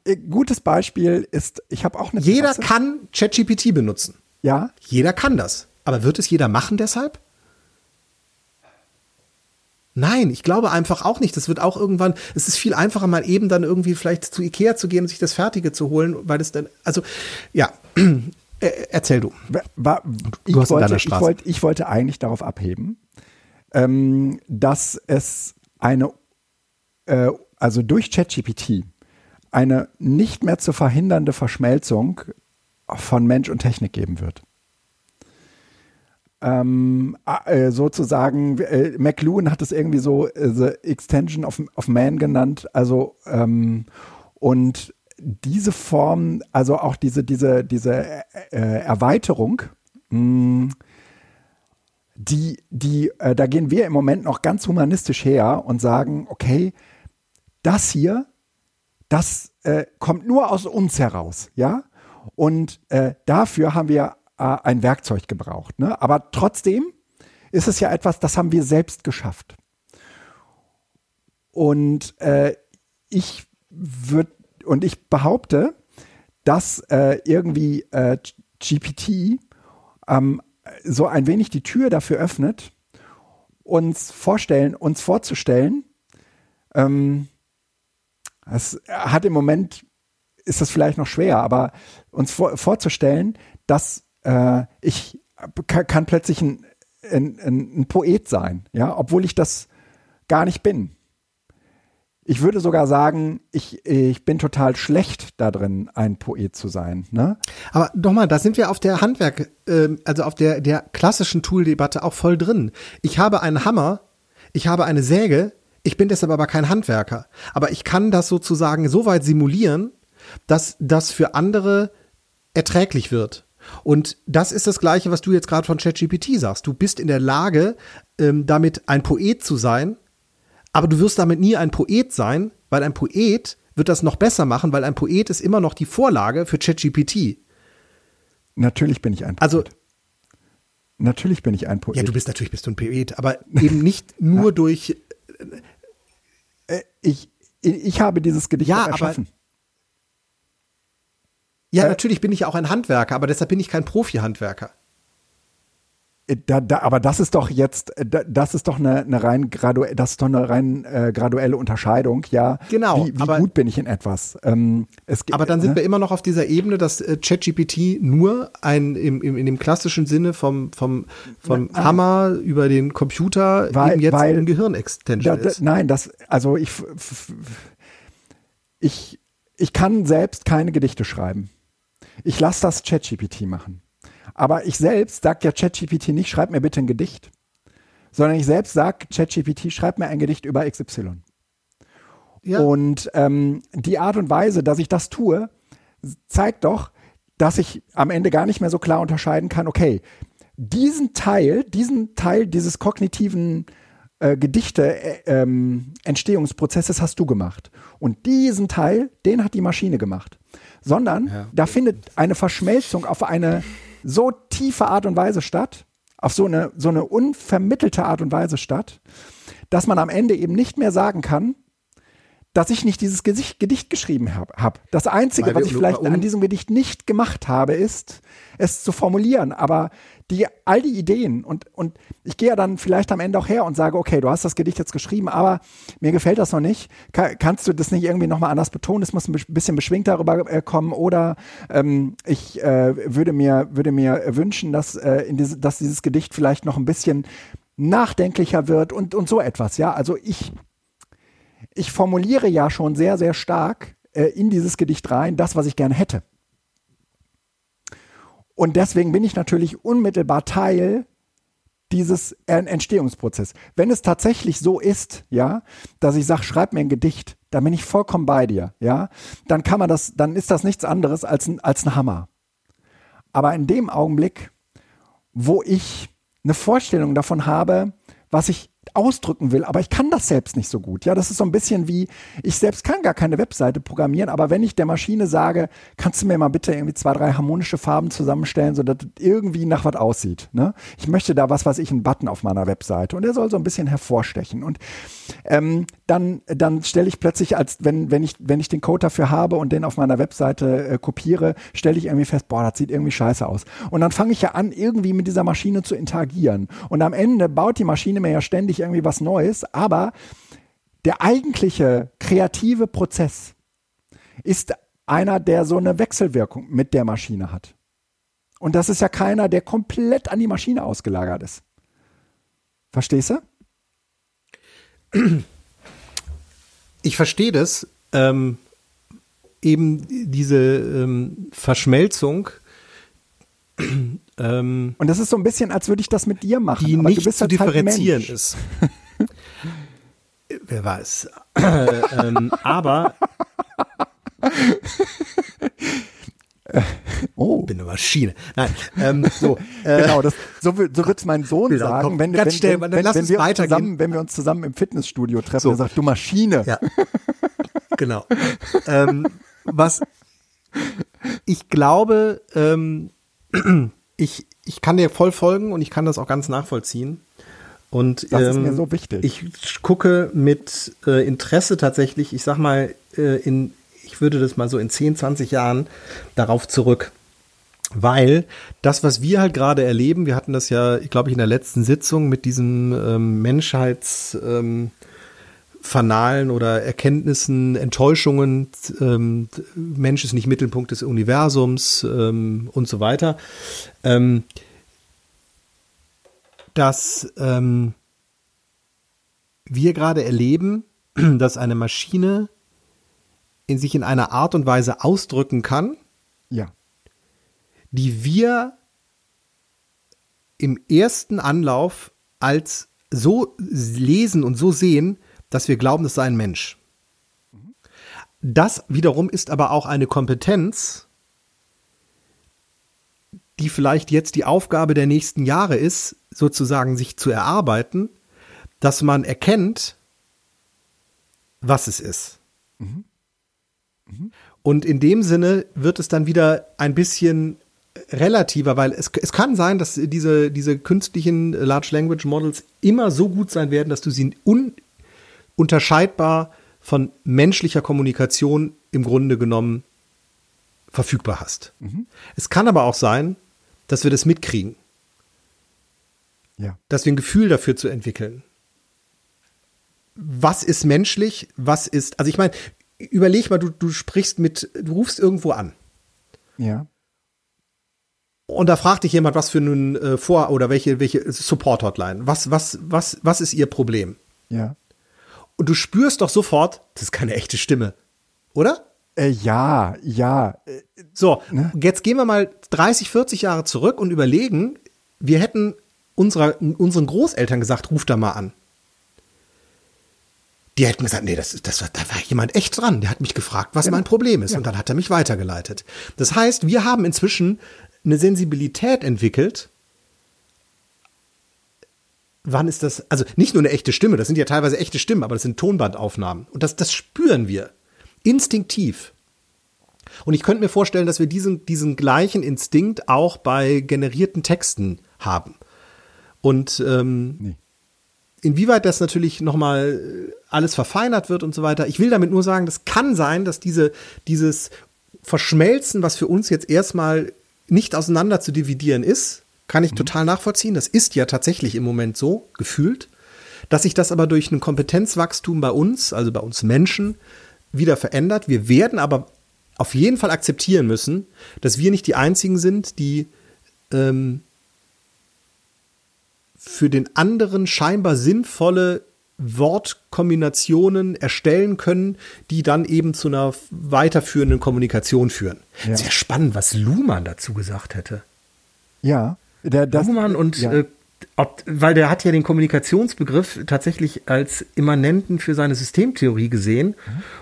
äh, gutes Beispiel ist, ich habe auch eine Jeder Terrasse. kann ChatGPT benutzen. Ja, Jeder kann das. Aber wird es jeder machen deshalb? Nein, ich glaube einfach auch nicht. Das wird auch irgendwann, es ist viel einfacher, mal eben dann irgendwie vielleicht zu Ikea zu gehen und sich das Fertige zu holen, weil es dann, also, ja, äh, erzähl du. war, ich, hast in wollte, deiner ich, Straße. wollte, ich wollte eigentlich darauf abheben, ähm, dass es eine, äh, also durch ChatGPT, eine nicht mehr zu verhindernde Verschmelzung von Mensch und Technik geben wird. Ähm, äh, sozusagen, äh, McLuhan hat es irgendwie so äh, The Extension of, of Man genannt, also ähm, und diese Form, also auch diese, diese, diese äh, äh, Erweiterung, mh, die, die, äh, da gehen wir im Moment noch ganz humanistisch her und sagen, okay, das hier, das kommt nur aus uns heraus, ja. Und dafür haben wir äh, ein Werkzeug gebraucht. Ne? Aber trotzdem ist es ja etwas, das haben wir selbst geschafft. Und äh, ich würde, und ich behaupte, dass äh, irgendwie äh, GPT ähm, so ein wenig die Tür dafür öffnet, uns vorstellen, uns vorzustellen. Ähm, es hat im Moment ist das vielleicht noch schwer, aber uns vor, vorzustellen, dass äh, ich kann, kann plötzlich ein, ein, ein, Poet sein, ja, obwohl ich das gar nicht bin. Ich würde sogar sagen, ich, ich bin total schlecht da drin, ein Poet zu sein. Ne? Aber nochmal, da sind wir auf der Handwerk, äh, also auf der, der klassischen Tool-Debatte auch voll drin. Ich habe einen Hammer, ich habe eine Säge, ich bin deshalb aber kein Handwerker. Aber ich kann das sozusagen so weit simulieren, dass das für andere erträglich wird. Und das ist das Gleiche, was du jetzt gerade von ChatGPT sagst. Du bist in der Lage, ähm, damit ein Poet zu sein, aber du wirst damit nie ein Poet sein, weil ein Poet wird das noch besser machen, weil ein Poet ist immer noch die Vorlage für ChatGPT. Natürlich bin ich ein Poet. Also natürlich bin ich ein Poet. Ja, du bist natürlich bist du ein Poet, aber eben nicht nur durch. Äh, ich, ich habe dieses Gedicht ja, erschaffen. Ja, äh, natürlich bin ich auch ein Handwerker, aber deshalb bin ich kein Profi-Handwerker. Äh, da, da, aber das ist doch jetzt, äh, das ist doch eine, eine rein graduelle, das ist doch eine rein äh, graduelle Unterscheidung, ja. Genau. Wie, wie aber, gut bin ich in etwas? Ähm, es, aber dann sind ne? wir immer noch auf dieser Ebene, dass äh, ChatGPT nur ein im, im, in dem klassischen Sinne vom vom vom Na, Hammer über den Computer weil, eben jetzt weil, ein Gehirnextension da, ist. Nein, das also ich ich ich kann selbst keine Gedichte schreiben. Ich lasse das ChatGPT machen. Aber ich selbst sage ja ChatGPT nicht, schreib mir bitte ein Gedicht, sondern ich selbst sage ChatGPT, schreib mir ein Gedicht über XY. Ja. Und ähm, die Art und Weise, dass ich das tue, zeigt doch, dass ich am Ende gar nicht mehr so klar unterscheiden kann, okay, diesen Teil, diesen Teil dieses kognitiven äh, Gedichte äh, ähm, Entstehungsprozesses hast du gemacht. Und diesen Teil, den hat die Maschine gemacht. Sondern ja. da findet eine Verschmelzung auf eine so tiefe Art und Weise statt, auf so eine, so eine unvermittelte Art und Weise statt, dass man am Ende eben nicht mehr sagen kann, dass ich nicht dieses Gesicht, Gedicht geschrieben habe. Hab. Das Einzige, was ich vielleicht an diesem Gedicht nicht gemacht habe, ist, es zu formulieren. Aber die, all die Ideen und, und ich gehe ja dann vielleicht am Ende auch her und sage, okay, du hast das Gedicht jetzt geschrieben, aber mir gefällt das noch nicht. Kann, kannst du das nicht irgendwie nochmal anders betonen? Es muss ein bisschen beschwingt darüber äh, kommen oder ähm, ich äh, würde mir, würde mir wünschen, dass, äh, in diese, dass dieses Gedicht vielleicht noch ein bisschen nachdenklicher wird und, und so etwas. Ja, also ich ich formuliere ja schon sehr, sehr stark äh, in dieses Gedicht rein, das, was ich gerne hätte. Und deswegen bin ich natürlich unmittelbar Teil dieses Entstehungsprozess. Wenn es tatsächlich so ist, ja, dass ich sage, schreib mir ein Gedicht, dann bin ich vollkommen bei dir, ja, dann kann man das, dann ist das nichts anderes als ein, als ein Hammer. Aber in dem Augenblick, wo ich eine Vorstellung davon habe, was ich ausdrücken will, aber ich kann das selbst nicht so gut. Ja, das ist so ein bisschen wie, ich selbst kann gar keine Webseite programmieren, aber wenn ich der Maschine sage, kannst du mir mal bitte irgendwie zwei, drei harmonische Farben zusammenstellen, sodass es irgendwie nach was aussieht. Ne? Ich möchte da was, was ich, einen Button auf meiner Webseite und der soll so ein bisschen hervorstechen. Und ähm, dann, dann stelle ich plötzlich, als wenn, wenn ich, wenn ich den Code dafür habe und den auf meiner Webseite äh, kopiere, stelle ich irgendwie fest, boah, das sieht irgendwie scheiße aus. Und dann fange ich ja an, irgendwie mit dieser Maschine zu interagieren. Und am Ende baut die Maschine mir ja ständig irgendwie was Neues, aber der eigentliche kreative Prozess ist einer, der so eine Wechselwirkung mit der Maschine hat. Und das ist ja keiner, der komplett an die Maschine ausgelagert ist. Verstehst du? Ich verstehe das. Ähm, eben diese ähm, Verschmelzung ähm, und das ist so ein bisschen, als würde ich das mit dir machen. Die nicht zu differenzieren halt ist. Wer weiß. Äh, ähm, aber Oh. Bin eine Maschine. Nein, ähm, so. Äh, genau, das, so, so wird es mein Sohn sagen, komm, wenn, wenn, schnell, wenn, wenn, wenn wir zusammen, wenn wir uns zusammen im Fitnessstudio treffen, so. er sagt, du Maschine. Ja. genau. ähm, was ich glaube, ähm, ich, ich kann dir voll folgen und ich kann das auch ganz nachvollziehen. Und Das ist ähm, mir so wichtig. Ich gucke mit äh, Interesse tatsächlich, ich sag mal, äh, in, ich würde das mal so in 10, 20 Jahren darauf zurück. Weil das, was wir halt gerade erleben, wir hatten das ja, ich glaube ich, in der letzten Sitzung mit diesem ähm, Menschheits, ähm, Fanalen oder Erkenntnissen, Enttäuschungen, ähm, Mensch ist nicht Mittelpunkt des Universums ähm, und so weiter, ähm, dass ähm, wir gerade erleben, dass eine Maschine in sich in einer Art und Weise ausdrücken kann, ja. die wir im ersten Anlauf als so lesen und so sehen, dass wir glauben, das sei ein Mensch. Das wiederum ist aber auch eine Kompetenz, die vielleicht jetzt die Aufgabe der nächsten Jahre ist, sozusagen sich zu erarbeiten, dass man erkennt, was es ist. Und in dem Sinne wird es dann wieder ein bisschen relativer, weil es, es kann sein, dass diese, diese künstlichen Large Language Models immer so gut sein werden, dass du sie ununterscheidbar von menschlicher Kommunikation im Grunde genommen verfügbar hast. Es kann aber auch sein, dass wir das mitkriegen, Ja. dass wir ein Gefühl dafür zu entwickeln. Was ist menschlich? Was ist, also ich meine, überleg mal, du, du sprichst mit, du rufst irgendwo an. Ja. Und da fragt dich jemand, was für ein äh, Vor- oder welche, welche Support-Hotline. Was, was, was, was ist ihr Problem? Ja. Und du spürst doch sofort, das ist keine echte Stimme. Oder? Äh, ja, ja. Äh, So, jetzt gehen wir mal 30, 40 Jahre zurück und überlegen, wir hätten unserer, unseren Großeltern gesagt, ruf da mal an. Die hätten gesagt, nee, das, das, war- da war jemand echt dran. Der hat mich gefragt, was mein Problem ist. Und dann hat er mich weitergeleitet. Das heißt, wir haben inzwischen eine Sensibilität entwickelt. Wann ist das? Also nicht nur eine echte Stimme, das sind ja teilweise echte Stimmen, aber das sind Tonbandaufnahmen. Und das, das spüren wir. Instinktiv. Und ich könnte mir vorstellen, dass wir diesen, diesen gleichen Instinkt auch bei generierten Texten haben. Und ähm, Nee. inwieweit das natürlich nochmal äh, alles verfeinert wird und so weiter. Ich will damit nur sagen, das kann sein, dass diese, dieses Verschmelzen, was für uns jetzt erstmal nicht auseinander zu dividieren ist, kann ich total nachvollziehen. Das ist ja tatsächlich im Moment so, gefühlt. Dass sich das aber durch ein Kompetenzwachstum bei uns, also bei uns Menschen, wieder verändert. Wir werden aber auf jeden Fall akzeptieren müssen, dass wir nicht die Einzigen sind, die ähm, für den anderen scheinbar sinnvolle Wortkombinationen erstellen können, die dann eben zu einer weiterführenden Kommunikation führen. Ja. Sehr spannend, was Luhmann dazu gesagt hätte. Ja. Der, das, Luhmann und ja. äh, ob, weil der hat ja den Kommunikationsbegriff tatsächlich als immanenten für seine Systemtheorie gesehen.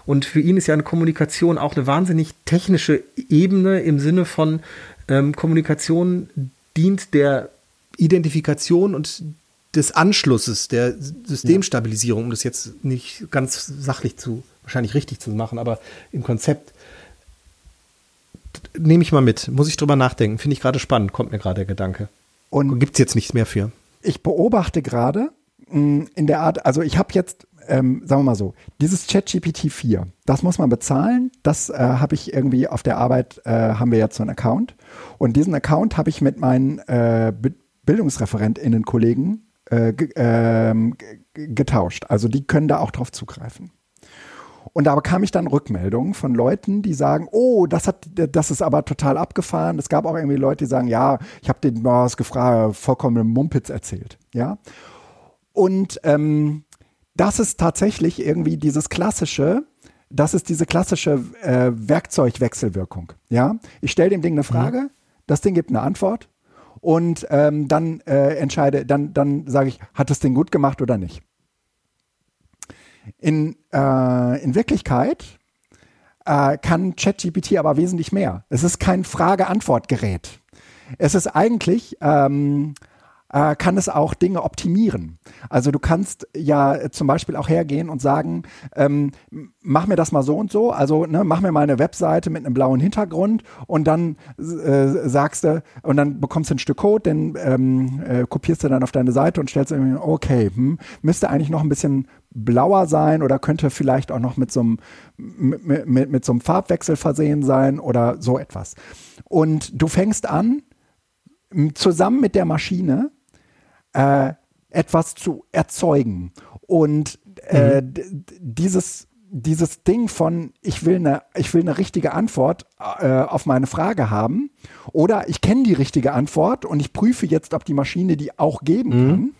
Und für ihn ist ja eine Kommunikation auch eine wahnsinnig technische Ebene im Sinne von ähm, Kommunikation dient der Identifikation und des Anschlusses, der Systemstabilisierung, um das jetzt nicht ganz sachlich zu, wahrscheinlich richtig zu machen, aber im Konzept nehme ich mal mit. Muss ich drüber nachdenken. Finde ich gerade spannend, kommt mir gerade der Gedanke. Und Gibt es jetzt nichts mehr für. ich beobachte gerade mh, in der Art, also ich habe jetzt, ähm, sagen wir mal so, dieses ChatGPT 4, das muss man bezahlen. Das äh, habe ich irgendwie auf der Arbeit, äh, haben wir jetzt so einen Account. Und diesen Account habe ich mit meinen äh, BildungsreferentInnen-Kollegen äh, ähm, getauscht. Also die können da auch drauf zugreifen. Und da bekam ich dann Rückmeldungen von Leuten, die sagen, oh, das hat, das ist aber total abgefahren. Es gab auch irgendwie Leute, die sagen, ja, ich habe den was gefragt, vollkommen Mumpitz erzählt, ja. Und ähm, das ist tatsächlich irgendwie dieses klassische, das ist diese klassische äh, Werkzeugwechselwirkung, ja. Ich stelle dem Ding eine Frage, das Ding gibt eine Antwort und ähm, dann äh, entscheide, dann, dann sage ich, hat das Ding gut gemacht oder nicht. In, äh, in Wirklichkeit äh, kann ChatGPT aber wesentlich mehr. Es ist kein Frage-Antwort-Gerät. Es ist eigentlich ähm, äh, kann es auch Dinge optimieren. Also du kannst ja zum Beispiel auch hergehen und sagen, ähm, mach mir das mal so und so, also ne, mach mir mal eine Webseite mit einem blauen Hintergrund und dann äh, sagst du, und dann bekommst du ein Stück Code, den ähm, äh, kopierst du dann auf deine Seite und stellst irgendwie, okay, hm, müsste eigentlich noch ein bisschen blauer sein oder könnte vielleicht auch noch mit so einem, mit, mit, mit so einem Farbwechsel versehen sein oder so etwas. Und du fängst an, zusammen mit der Maschine äh, etwas zu erzeugen. Und äh, mhm. dieses dieses Ding von ich will eine ich will eine richtige Antwort äh, auf meine Frage haben oder ich kenne die richtige Antwort und ich prüfe jetzt, ob die Maschine die auch geben mhm. kann.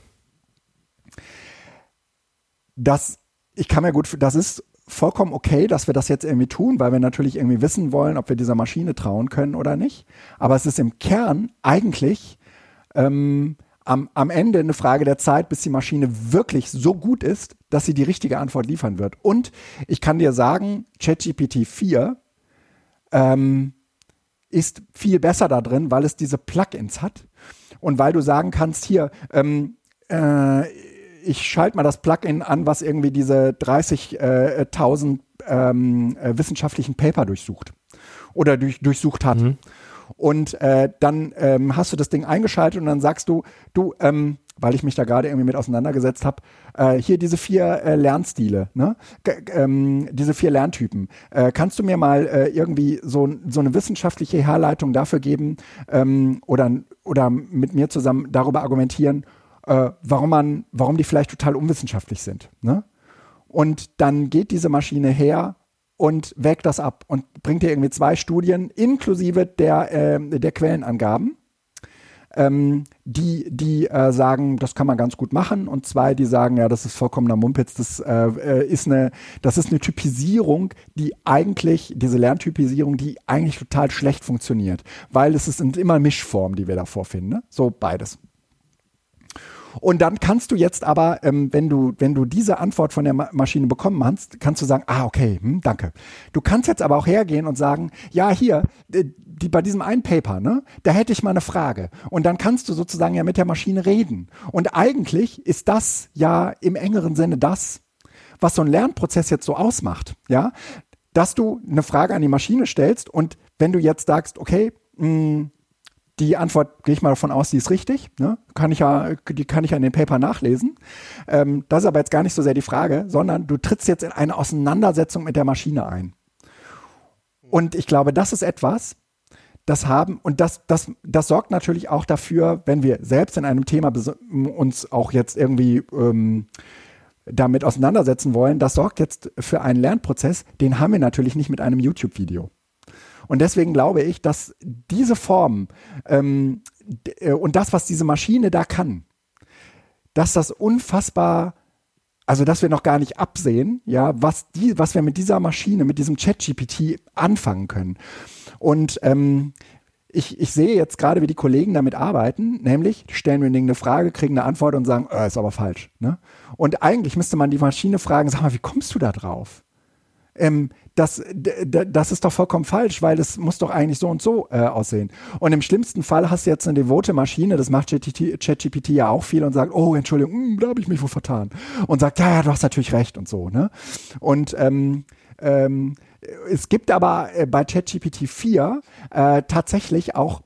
Das ich kann mir gut das ist vollkommen okay, dass wir das jetzt irgendwie tun, weil wir natürlich irgendwie wissen wollen, ob wir dieser Maschine trauen können oder nicht. Aber es ist im Kern eigentlich ähm, am, am Ende eine Frage der Zeit, bis die Maschine wirklich so gut ist, dass sie die richtige Antwort liefern wird. Und ich kann dir sagen, ChatGPT 4 ähm, ist viel besser da drin, weil es diese Plugins hat und weil du sagen kannst, hier, ähm, äh, ich schalte mal das Plugin an, was irgendwie diese 30.000 äh, ähm, äh, wissenschaftlichen Paper durchsucht oder durch, durchsucht hat. Mhm. Und äh, dann ähm, hast du das Ding eingeschaltet und dann sagst du, du, ähm, weil ich mich da gerade irgendwie mit auseinandergesetzt habe, äh, hier diese vier äh, Lernstile, ne? G ähm, diese vier Lerntypen. Äh, kannst du mir mal äh, irgendwie so, so eine wissenschaftliche Herleitung dafür geben ähm, oder, oder mit mir zusammen darüber argumentieren, äh, warum man, warum die vielleicht total unwissenschaftlich sind, ne? Und dann geht diese Maschine her und wägt das ab und bringt dir irgendwie zwei Studien inklusive der, äh, der Quellenangaben, ähm, die, die äh, sagen, das kann man ganz gut machen und zwei, die sagen, ja, das ist vollkommener Mumpitz, das äh, äh, ist eine, das ist eine Typisierung, die eigentlich, diese Lerntypisierung, die eigentlich total schlecht funktioniert, weil es sind immer Mischformen, die wir da vorfinden, ne? so beides. Und dann kannst du jetzt aber, ähm, wenn du, wenn du diese Antwort von der Ma Maschine bekommen hast, kannst du sagen, ah, okay, hm, danke. Du kannst jetzt aber auch hergehen und sagen, ja, hier, die, bei diesem einen Paper, ne, da hätte ich mal eine Frage. Und dann kannst du sozusagen ja mit der Maschine reden. Und eigentlich ist das ja im engeren Sinne das, was so ein Lernprozess jetzt so ausmacht, ja, dass du eine Frage an die Maschine stellst und wenn du jetzt sagst, okay, mh, hm, die Antwort gehe ich mal davon aus, die ist richtig. Ne? Kann ich ja, die kann ich ja in den Paper nachlesen. Ähm, das ist aber jetzt gar nicht so sehr die Frage, sondern du trittst jetzt in eine Auseinandersetzung mit der Maschine ein. Und ich glaube, das ist etwas, das haben, und das, das, das sorgt natürlich auch dafür, wenn wir selbst in einem Thema uns auch jetzt irgendwie ähm, damit auseinandersetzen wollen, das sorgt jetzt für einen Lernprozess, den haben wir natürlich nicht mit einem YouTube-Video. Und deswegen glaube ich, dass diese Form ähm, äh, und das, was diese Maschine da kann, dass das unfassbar, also dass wir noch gar nicht absehen, ja, was die, was wir mit dieser Maschine, mit diesem Chat-GPT anfangen können. Und ähm, ich, ich sehe jetzt gerade, wie die Kollegen damit arbeiten, nämlich stellen wir eine Frage, kriegen eine Antwort und sagen, äh, ist aber falsch. Ne? Und eigentlich müsste man die Maschine fragen, sag mal, wie kommst du da drauf? Ähm, das, das ist doch vollkommen falsch, weil das muss doch eigentlich so und so äh, aussehen. Und im schlimmsten Fall hast du jetzt eine devote Maschine, das macht ChatGPT ja auch viel und sagt, oh, Entschuldigung, mh, hm, da habe ich mich wohl vertan. Und sagt, ja, ja, du hast natürlich recht und so. Ne? Und ähm, ähm, es gibt aber äh, bei ChatGPT 4 äh, tatsächlich auch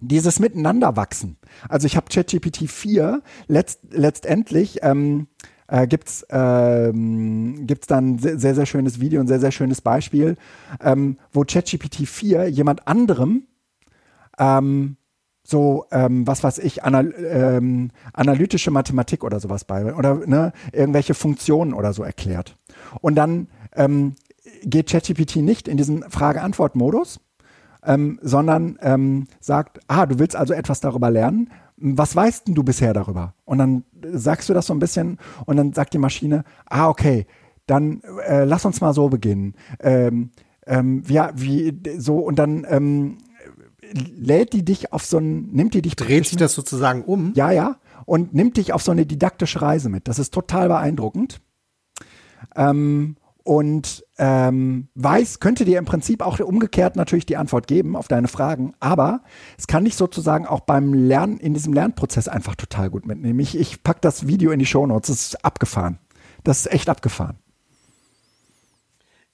dieses Miteinanderwachsen. Also ich habe ChatGPT 4 letzt, letztendlich ähm, äh, gibt's ähm, gibt's dann sehr, sehr schönes Video, ein sehr, sehr schönes Beispiel, ähm, wo ChatGPT 4 jemand anderem ähm, so, ähm, was weiß ich, anal ähm, analytische Mathematik oder sowas bei, oder ne, irgendwelche Funktionen oder so erklärt. Und dann ähm, geht ChatGPT nicht in diesen Frage-Antwort-Modus, ähm, sondern ähm, sagt, ah, du willst also etwas darüber lernen, was weißt denn du bisher darüber? Und dann sagst du das so ein bisschen und dann sagt die Maschine, ah, okay, dann äh, lass uns mal so beginnen. Ähm, ähm, ja, wie so und dann ähm, lädt die dich auf so ein, nimmt die dich dreht sich das sozusagen um? Ja, ja, und nimmt dich auf so eine didaktische Reise mit. Das ist total beeindruckend. Ähm, und ähm, weiß, könnte dir im Prinzip auch umgekehrt natürlich die Antwort geben auf deine Fragen, aber es kann dich sozusagen auch beim Lernen, in diesem Lernprozess einfach total gut mitnehmen. Ich, ich pack das Video in die Shownotes, das ist abgefahren. Das ist echt abgefahren.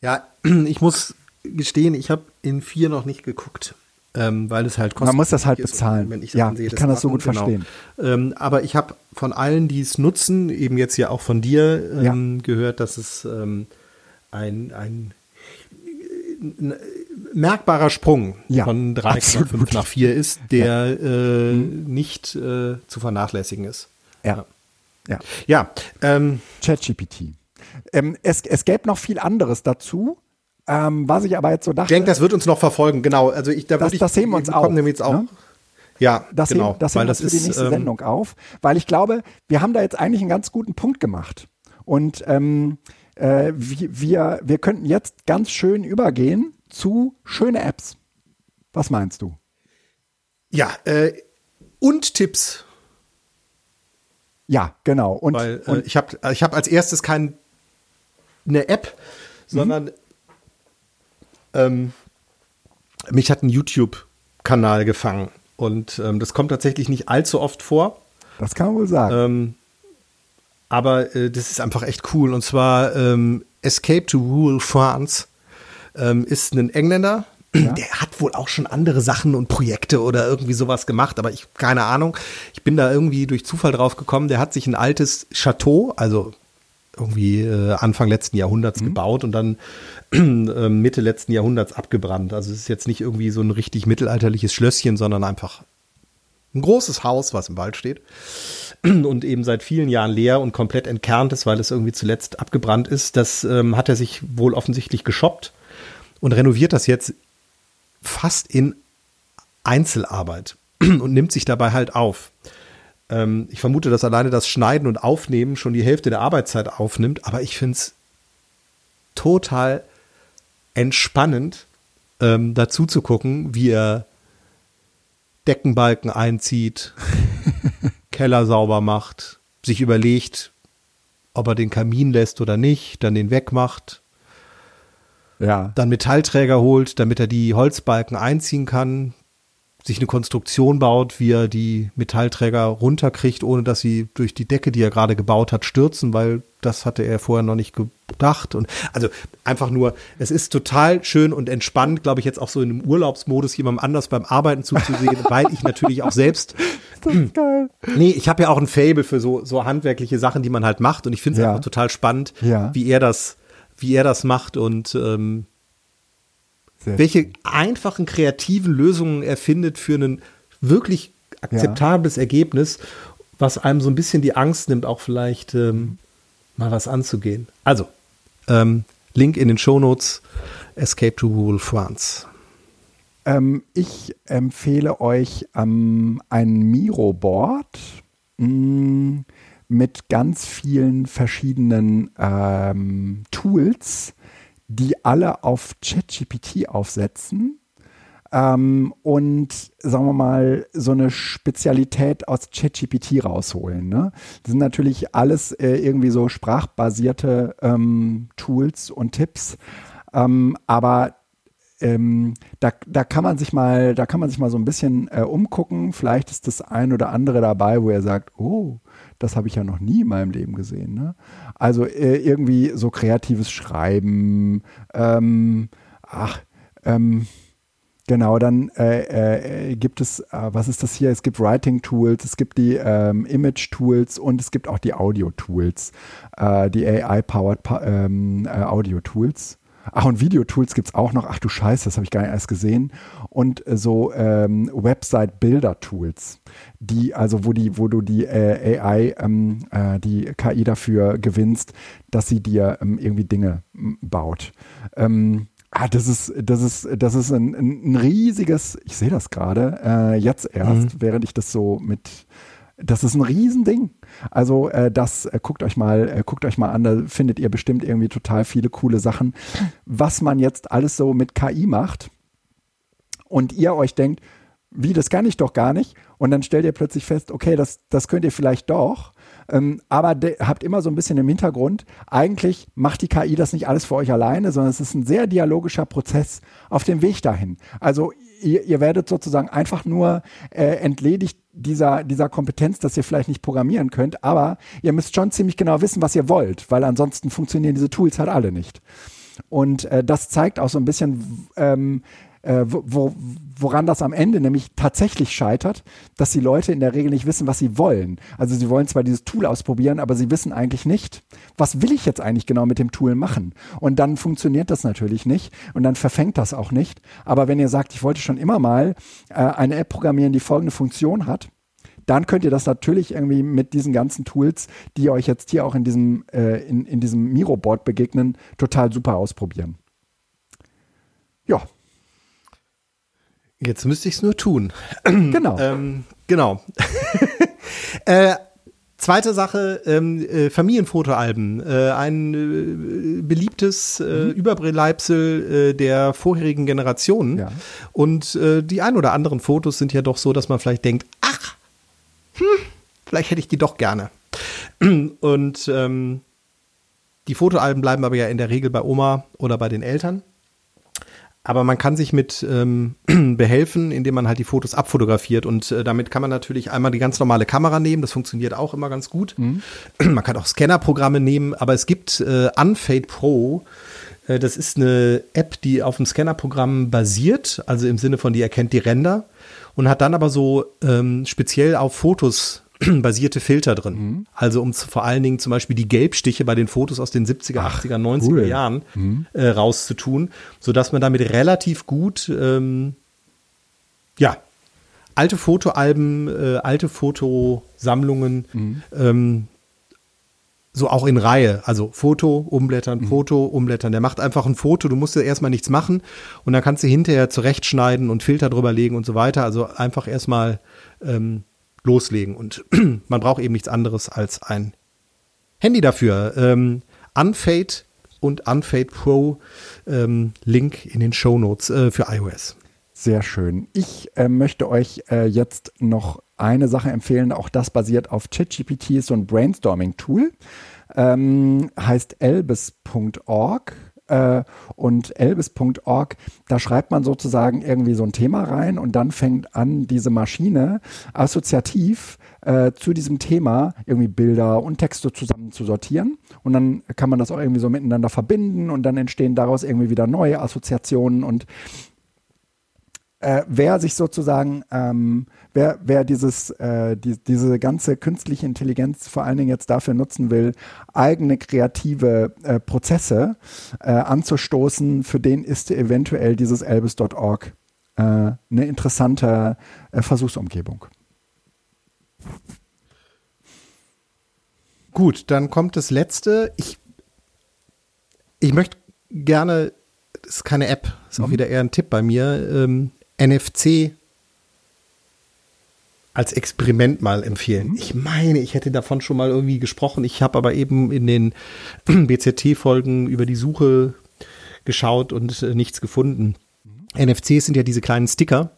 Ja, ich muss gestehen, ich habe in vier noch nicht geguckt. Ähm, weil es halt kostet. Man muss das halt bezahlen. Ich ja, sehe, ich kann das so gut genau. verstehen. Ähm, aber ich habe von allen, die es nutzen, eben jetzt ja auch von dir ähm, ja. gehört, dass es ähm, ein, ein, ein merkbarer Sprung ja, von 3,5 nach 4 ist, der ja. äh, mhm. nicht äh, zu vernachlässigen ist. Ja. Ja. ja ähm, ChatGPT. Ähm, es, es gäbe noch viel anderes dazu. Ähm, was ich aber jetzt so dachte. Ich denke, das wird uns noch verfolgen, genau. Also ich, da das, ich, das sehen wir uns auch. Jetzt auch. Ne? Ja, das genau. Heben, das das wir ist, die nächste ähm, Sendung auf, weil ich glaube, wir haben da jetzt eigentlich einen ganz guten Punkt gemacht. Und ähm, äh, wir, wir könnten jetzt ganz schön übergehen zu schöne Apps. Was meinst du? Ja, äh, und Tipps. Ja, genau. Und, Weil, äh, und ich habe ich hab als erstes keine App, sondern mhm. ähm, mich hat ein YouTube-Kanal gefangen. Und ähm, das kommt tatsächlich nicht allzu oft vor. Das kann man wohl sagen. Ähm, aber äh, das ist einfach echt cool. Und zwar ähm, Escape to Rural France ähm, ist ein Engländer, ja. Der hat wohl auch schon andere Sachen und Projekte oder irgendwie sowas gemacht, aber ich keine Ahnung. Ich bin da irgendwie durch Zufall drauf gekommen. Der hat sich ein altes Chateau, also irgendwie äh, Anfang letzten Jahrhunderts mhm. gebaut und dann äh, Mitte letzten Jahrhunderts abgebrannt. Also es ist jetzt nicht irgendwie so ein richtig mittelalterliches Schlösschen, sondern einfach ein großes Haus, was im Wald steht und eben seit vielen Jahren leer und komplett entkernt ist, weil es irgendwie zuletzt abgebrannt ist. Das ähm, hat er sich wohl offensichtlich geshoppt und renoviert das jetzt fast in Einzelarbeit und nimmt sich dabei halt auf. Ähm, ich vermute, dass alleine das Schneiden und Aufnehmen schon die Hälfte der Arbeitszeit aufnimmt, aber ich finde es total entspannend, ähm, dazu zu gucken, wie er Deckenbalken einzieht, Keller sauber macht, sich überlegt, ob er den Kamin lässt oder nicht, dann den wegmacht, ja. dann Metallträger holt, damit er die Holzbalken einziehen kann, sich eine Konstruktion baut, wie er die Metallträger runterkriegt, ohne dass sie durch die Decke, die er gerade gebaut hat, stürzen, weil das hatte er vorher noch nicht gedacht. Und also einfach nur, es ist total schön und entspannt, glaube ich, jetzt auch so in einem Urlaubsmodus jemandem anders beim Arbeiten zuzusehen, weil ich natürlich auch selbst. Das ist geil. Nee, ich habe ja auch ein Fable für so, so handwerkliche Sachen, die man halt macht. Und ich finde es ja. einfach total spannend, ja. wie er das wie er das macht und ähm, welche schön. einfachen kreativen Lösungen er findet für ein wirklich akzeptables ja. Ergebnis, was einem so ein bisschen die Angst nimmt, auch vielleicht ähm, mal was anzugehen. Also, ähm, Link in den Shownotes, Escape to Rural France. Ähm, ich empfehle euch ähm, ein Miro-Board. Mm, mit ganz vielen verschiedenen ähm, Tools, die alle auf ChatGPT aufsetzen ähm, und sagen wir mal so eine Spezialität aus ChatGPT rausholen. Ne? Das sind natürlich alles äh, irgendwie so sprachbasierte ähm, Tools und Tipps, ähm, aber ähm, da, da kann man sich mal, da kann man sich mal so ein bisschen äh, umgucken. Vielleicht ist das ein oder andere dabei, wo er sagt, oh, das habe ich ja noch nie in meinem Leben gesehen. Ne? Also äh, irgendwie so kreatives Schreiben, ähm, ach, ähm, Genau, dann äh, äh, gibt es, äh, was ist das hier? Es gibt Writing-Tools, es gibt die ähm, Image-Tools und es gibt auch die Audio-Tools, äh, die AI-powered ähm, äh, Audio-Tools. Ach, und Videotools gibt es auch noch. Ach du Scheiße, das habe ich gar nicht erst gesehen. Und äh, so ähm, Website-Builder-Tools, die, also wo die, wo du die äh, AI, ähm, äh, die KI dafür gewinnst, dass sie dir ähm, irgendwie Dinge baut. Ähm, Ah, das ist, das ist, das ist ein, ein riesiges, ich sehe das gerade, äh, jetzt erst, mhm. während ich das so mit das ist ein Riesending. Also äh, das äh, guckt euch mal, äh, guckt euch mal an, da findet ihr bestimmt irgendwie total viele coole Sachen, was man jetzt alles so mit KI macht. Und ihr euch denkt, wie, das kann ich doch gar nicht. Und dann stellt ihr plötzlich fest, okay, das, das könnt ihr vielleicht doch. Ähm, aber habt immer so ein bisschen im Hintergrund, eigentlich macht die KI das nicht alles für euch alleine, sondern es ist ein sehr dialogischer Prozess auf dem Weg dahin. Also ihr, ihr werdet sozusagen einfach nur äh, entledigt dieser, dieser Kompetenz, dass ihr vielleicht nicht programmieren könnt, aber ihr müsst schon ziemlich genau wissen, was ihr wollt, weil ansonsten funktionieren diese Tools halt alle nicht. Und äh, das zeigt auch so ein bisschen, ähm, äh, wo, woran das am Ende nämlich tatsächlich scheitert, dass die Leute in der Regel nicht wissen, was sie wollen. Also sie wollen zwar dieses Tool ausprobieren, aber sie wissen eigentlich nicht, was will ich jetzt eigentlich genau mit dem Tool machen. Und dann funktioniert das natürlich nicht und dann verfängt das auch nicht. Aber wenn ihr sagt, ich wollte schon immer mal äh, eine App programmieren, die folgende Funktion hat, dann könnt ihr das natürlich irgendwie mit diesen ganzen Tools, die euch jetzt hier auch in diesem, äh, in, in diesem Miro-Board begegnen, total super ausprobieren. Ja, Jetzt müsste ich es nur tun. Genau. ähm, genau. äh, zweite Sache, ähm, äh, Familienfotoalben. Äh, ein äh, beliebtes äh, mhm. Überbleibsel äh, der vorherigen Generationen. Ja. Und die ein oder anderen Fotos sind ja doch so, dass man vielleicht denkt, ach, hm, vielleicht hätte ich die doch gerne. Und ähm, die Fotoalben bleiben aber ja in der Regel bei Oma oder bei den Eltern. Aber man kann sich mit ähm, behelfen, indem man halt die Fotos abfotografiert. Und äh, damit kann man natürlich einmal die ganz normale Kamera nehmen. Das funktioniert auch immer ganz gut. Mhm. Man kann auch Scannerprogramme nehmen. Aber es gibt äh, Unfade Pro. Äh, das ist eine App, die auf dem Scannerprogramm basiert. Also im Sinne von, die erkennt die Ränder. Und hat dann aber so ähm, speziell auf Fotos basierte Filter drin. Mhm. Also um zu, vor allen Dingen zum Beispiel die Gelbstiche bei den Fotos aus den 70er, Ach, 80er, 90er cool. Jahren mhm. äh, rauszutun, sodass man damit relativ gut, ähm, ja, alte Fotoalben, äh, alte Fotosammlungen, mhm. ähm, so auch in Reihe, also Foto, umblättern, mhm. Foto, umblättern. Der macht einfach ein Foto, du musst ja erstmal nichts machen und dann kannst du hinterher zurechtschneiden und Filter drüber legen und so weiter. Also einfach erstmal ähm, loslegen. Und man braucht eben nichts anderes als ein Handy dafür. Ähm, Unfade und Unfade Pro ähm, Link in den Show Notes äh, für iOS. Sehr schön. Ich äh, möchte euch äh, jetzt noch eine Sache empfehlen. Auch das basiert auf ChatGPT, so ein Brainstorming-Tool. Ähm, heißt elbis.org äh, und elbis.org, da schreibt man sozusagen irgendwie so ein Thema rein und dann fängt an, diese Maschine assoziativ äh, zu diesem Thema irgendwie Bilder und Texte zusammen zu sortieren. Und dann kann man das auch irgendwie so miteinander verbinden und dann entstehen daraus irgendwie wieder neue Assoziationen und äh, wer sich sozusagen, ähm, wer, wer dieses, äh, die, diese ganze künstliche Intelligenz vor allen Dingen jetzt dafür nutzen will, eigene kreative äh, Prozesse äh, anzustoßen, für den ist eventuell dieses Elvis.org äh, eine interessante äh, Versuchsumgebung. Gut, dann kommt das letzte. Ich, ich möchte gerne, das ist keine App, ist mhm. auch wieder eher ein Tipp bei mir. Ähm, NFC als Experiment mal empfehlen. Mhm. Ich meine, ich hätte davon schon mal irgendwie gesprochen. Ich habe aber eben in den BZT-Folgen über die Suche geschaut und äh, nichts gefunden. Mhm. NFCs sind ja diese kleinen Sticker,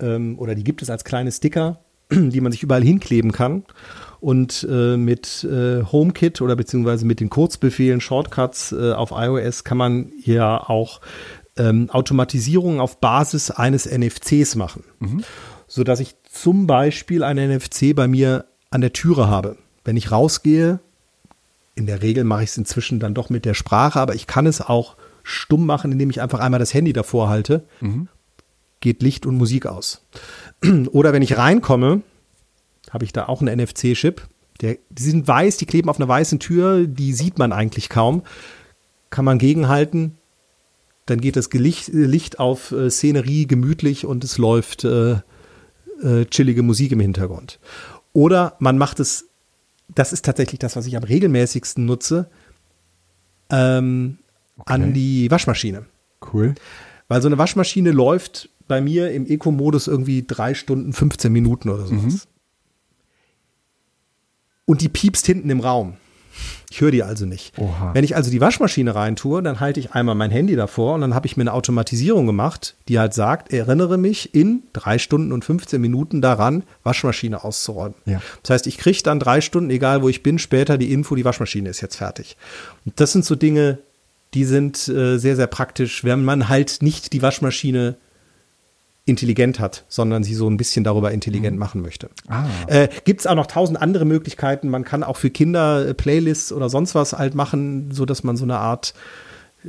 ähm, oder die gibt es als kleine Sticker, die man sich überall hinkleben kann. Und äh, mit äh, HomeKit oder beziehungsweise mit den Kurzbefehlen, Shortcuts äh, auf iOS kann man ja auch ähm, Automatisierung auf Basis eines NFCs machen. Mhm. Sodass ich zum Beispiel ein NFC bei mir an der Türe habe. Wenn ich rausgehe, in der Regel mache ich es inzwischen dann doch mit der Sprache, aber ich kann es auch stumm machen, indem ich einfach einmal das Handy davor halte. Mhm. Geht Licht und Musik aus. Oder wenn ich reinkomme, habe ich da auch einen NFC-Chip. die sind weiß, die kleben auf einer weißen Tür, die sieht man eigentlich kaum. Kann man gegenhalten, dann geht das Licht, Licht auf äh, Szenerie gemütlich und es läuft äh, äh, chillige Musik im Hintergrund. Oder man macht es, das ist tatsächlich das, was ich am regelmäßigsten nutze, ähm, okay. an die Waschmaschine. Cool. Weil so eine Waschmaschine läuft bei mir im Eco-Modus irgendwie drei Stunden, 15 Minuten oder sowas. Mhm. Und die piepst hinten im Raum. Ich höre die also nicht. Oha. Wenn ich also die Waschmaschine reintue, dann halte ich einmal mein Handy davor und dann habe ich mir eine Automatisierung gemacht, die halt sagt, erinnere mich in drei Stunden und 15 Minuten daran, Waschmaschine auszuräumen. Ja. Das heißt, ich kriege dann drei Stunden, egal wo ich bin, später die Info, die Waschmaschine ist jetzt fertig. Und das sind so Dinge, die sind äh, sehr, sehr praktisch, wenn man halt nicht die Waschmaschine intelligent hat, sondern sie so ein bisschen darüber intelligent machen möchte. Ah. Äh, Gibt es auch noch tausend andere Möglichkeiten. Man kann auch für Kinder äh, Playlists oder sonst was halt machen, so dass man so eine Art äh,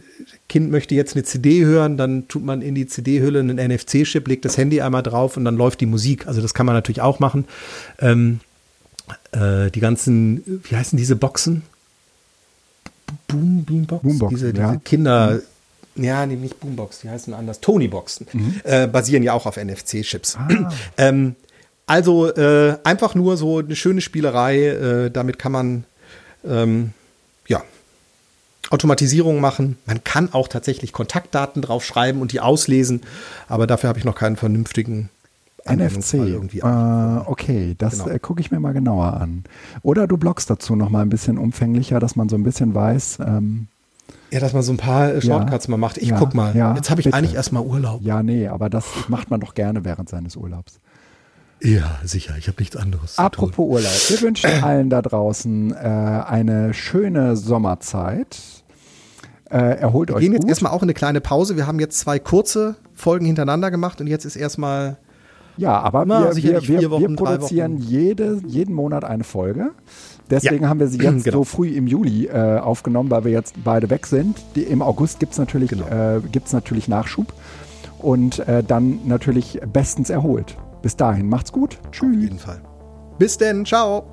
Kind möchte jetzt eine CD hören, dann tut man in die CD-Hülle einen NFC-Chip, legt das Handy einmal drauf und dann läuft die Musik. Also das kann man natürlich auch machen. Ähm, äh, die ganzen, wie heißen diese Boxen? Boom, Beambox? Boomboxen, diese, diese ja. Kinder, ja, nee, nicht Boombox, die heißen anders. Tony-Boxen. Äh, basieren ja auch auf NFC-Chips. ähm, also äh, einfach nur so eine schöne Spielerei. Äh, damit kann man ähm, ja Automatisierung machen. Man kann auch tatsächlich Kontaktdaten draufschreiben und die auslesen, aber dafür habe ich noch keinen vernünftigen NFC. Irgendwie. Äh, okay, das Genau. äh, gucke ich mir mal genauer an. Oder du bloggst dazu noch mal ein bisschen umfänglicher, dass man so ein bisschen weiß. Ähm, ja, dass man so ein paar äh, Shortcuts mal macht. Ich Ja, guck mal. ja, Jetzt habe ich bitte. eigentlich erstmal Urlaub. ja, nee, aber das macht man doch gerne während seines Urlaubs. Ja, sicher. Ich habe nichts anderes Apropos Urlaub, wir wünschen allen da draußen äh, eine schöne Sommerzeit. Äh, erholt Wir euch gehen jetzt gut. erstmal auch in eine kleine Pause. Wir haben jetzt zwei kurze Folgen hintereinander gemacht und jetzt ist erstmal Ja, aber wir, wir, wir, vier Wochen, wir drei produzieren Wochen. jede, jeden Monat eine Folge. Deswegen Ja, haben wir sie jetzt genau. so früh im Juli äh, aufgenommen, weil wir jetzt beide weg sind. Die, Im August gibt es natürlich, Genau. äh, gibt's natürlich Nachschub und äh, dann natürlich bestens erholt. Bis dahin, macht's gut. auf Tschüss. jeden Fall. Bis denn, ciao.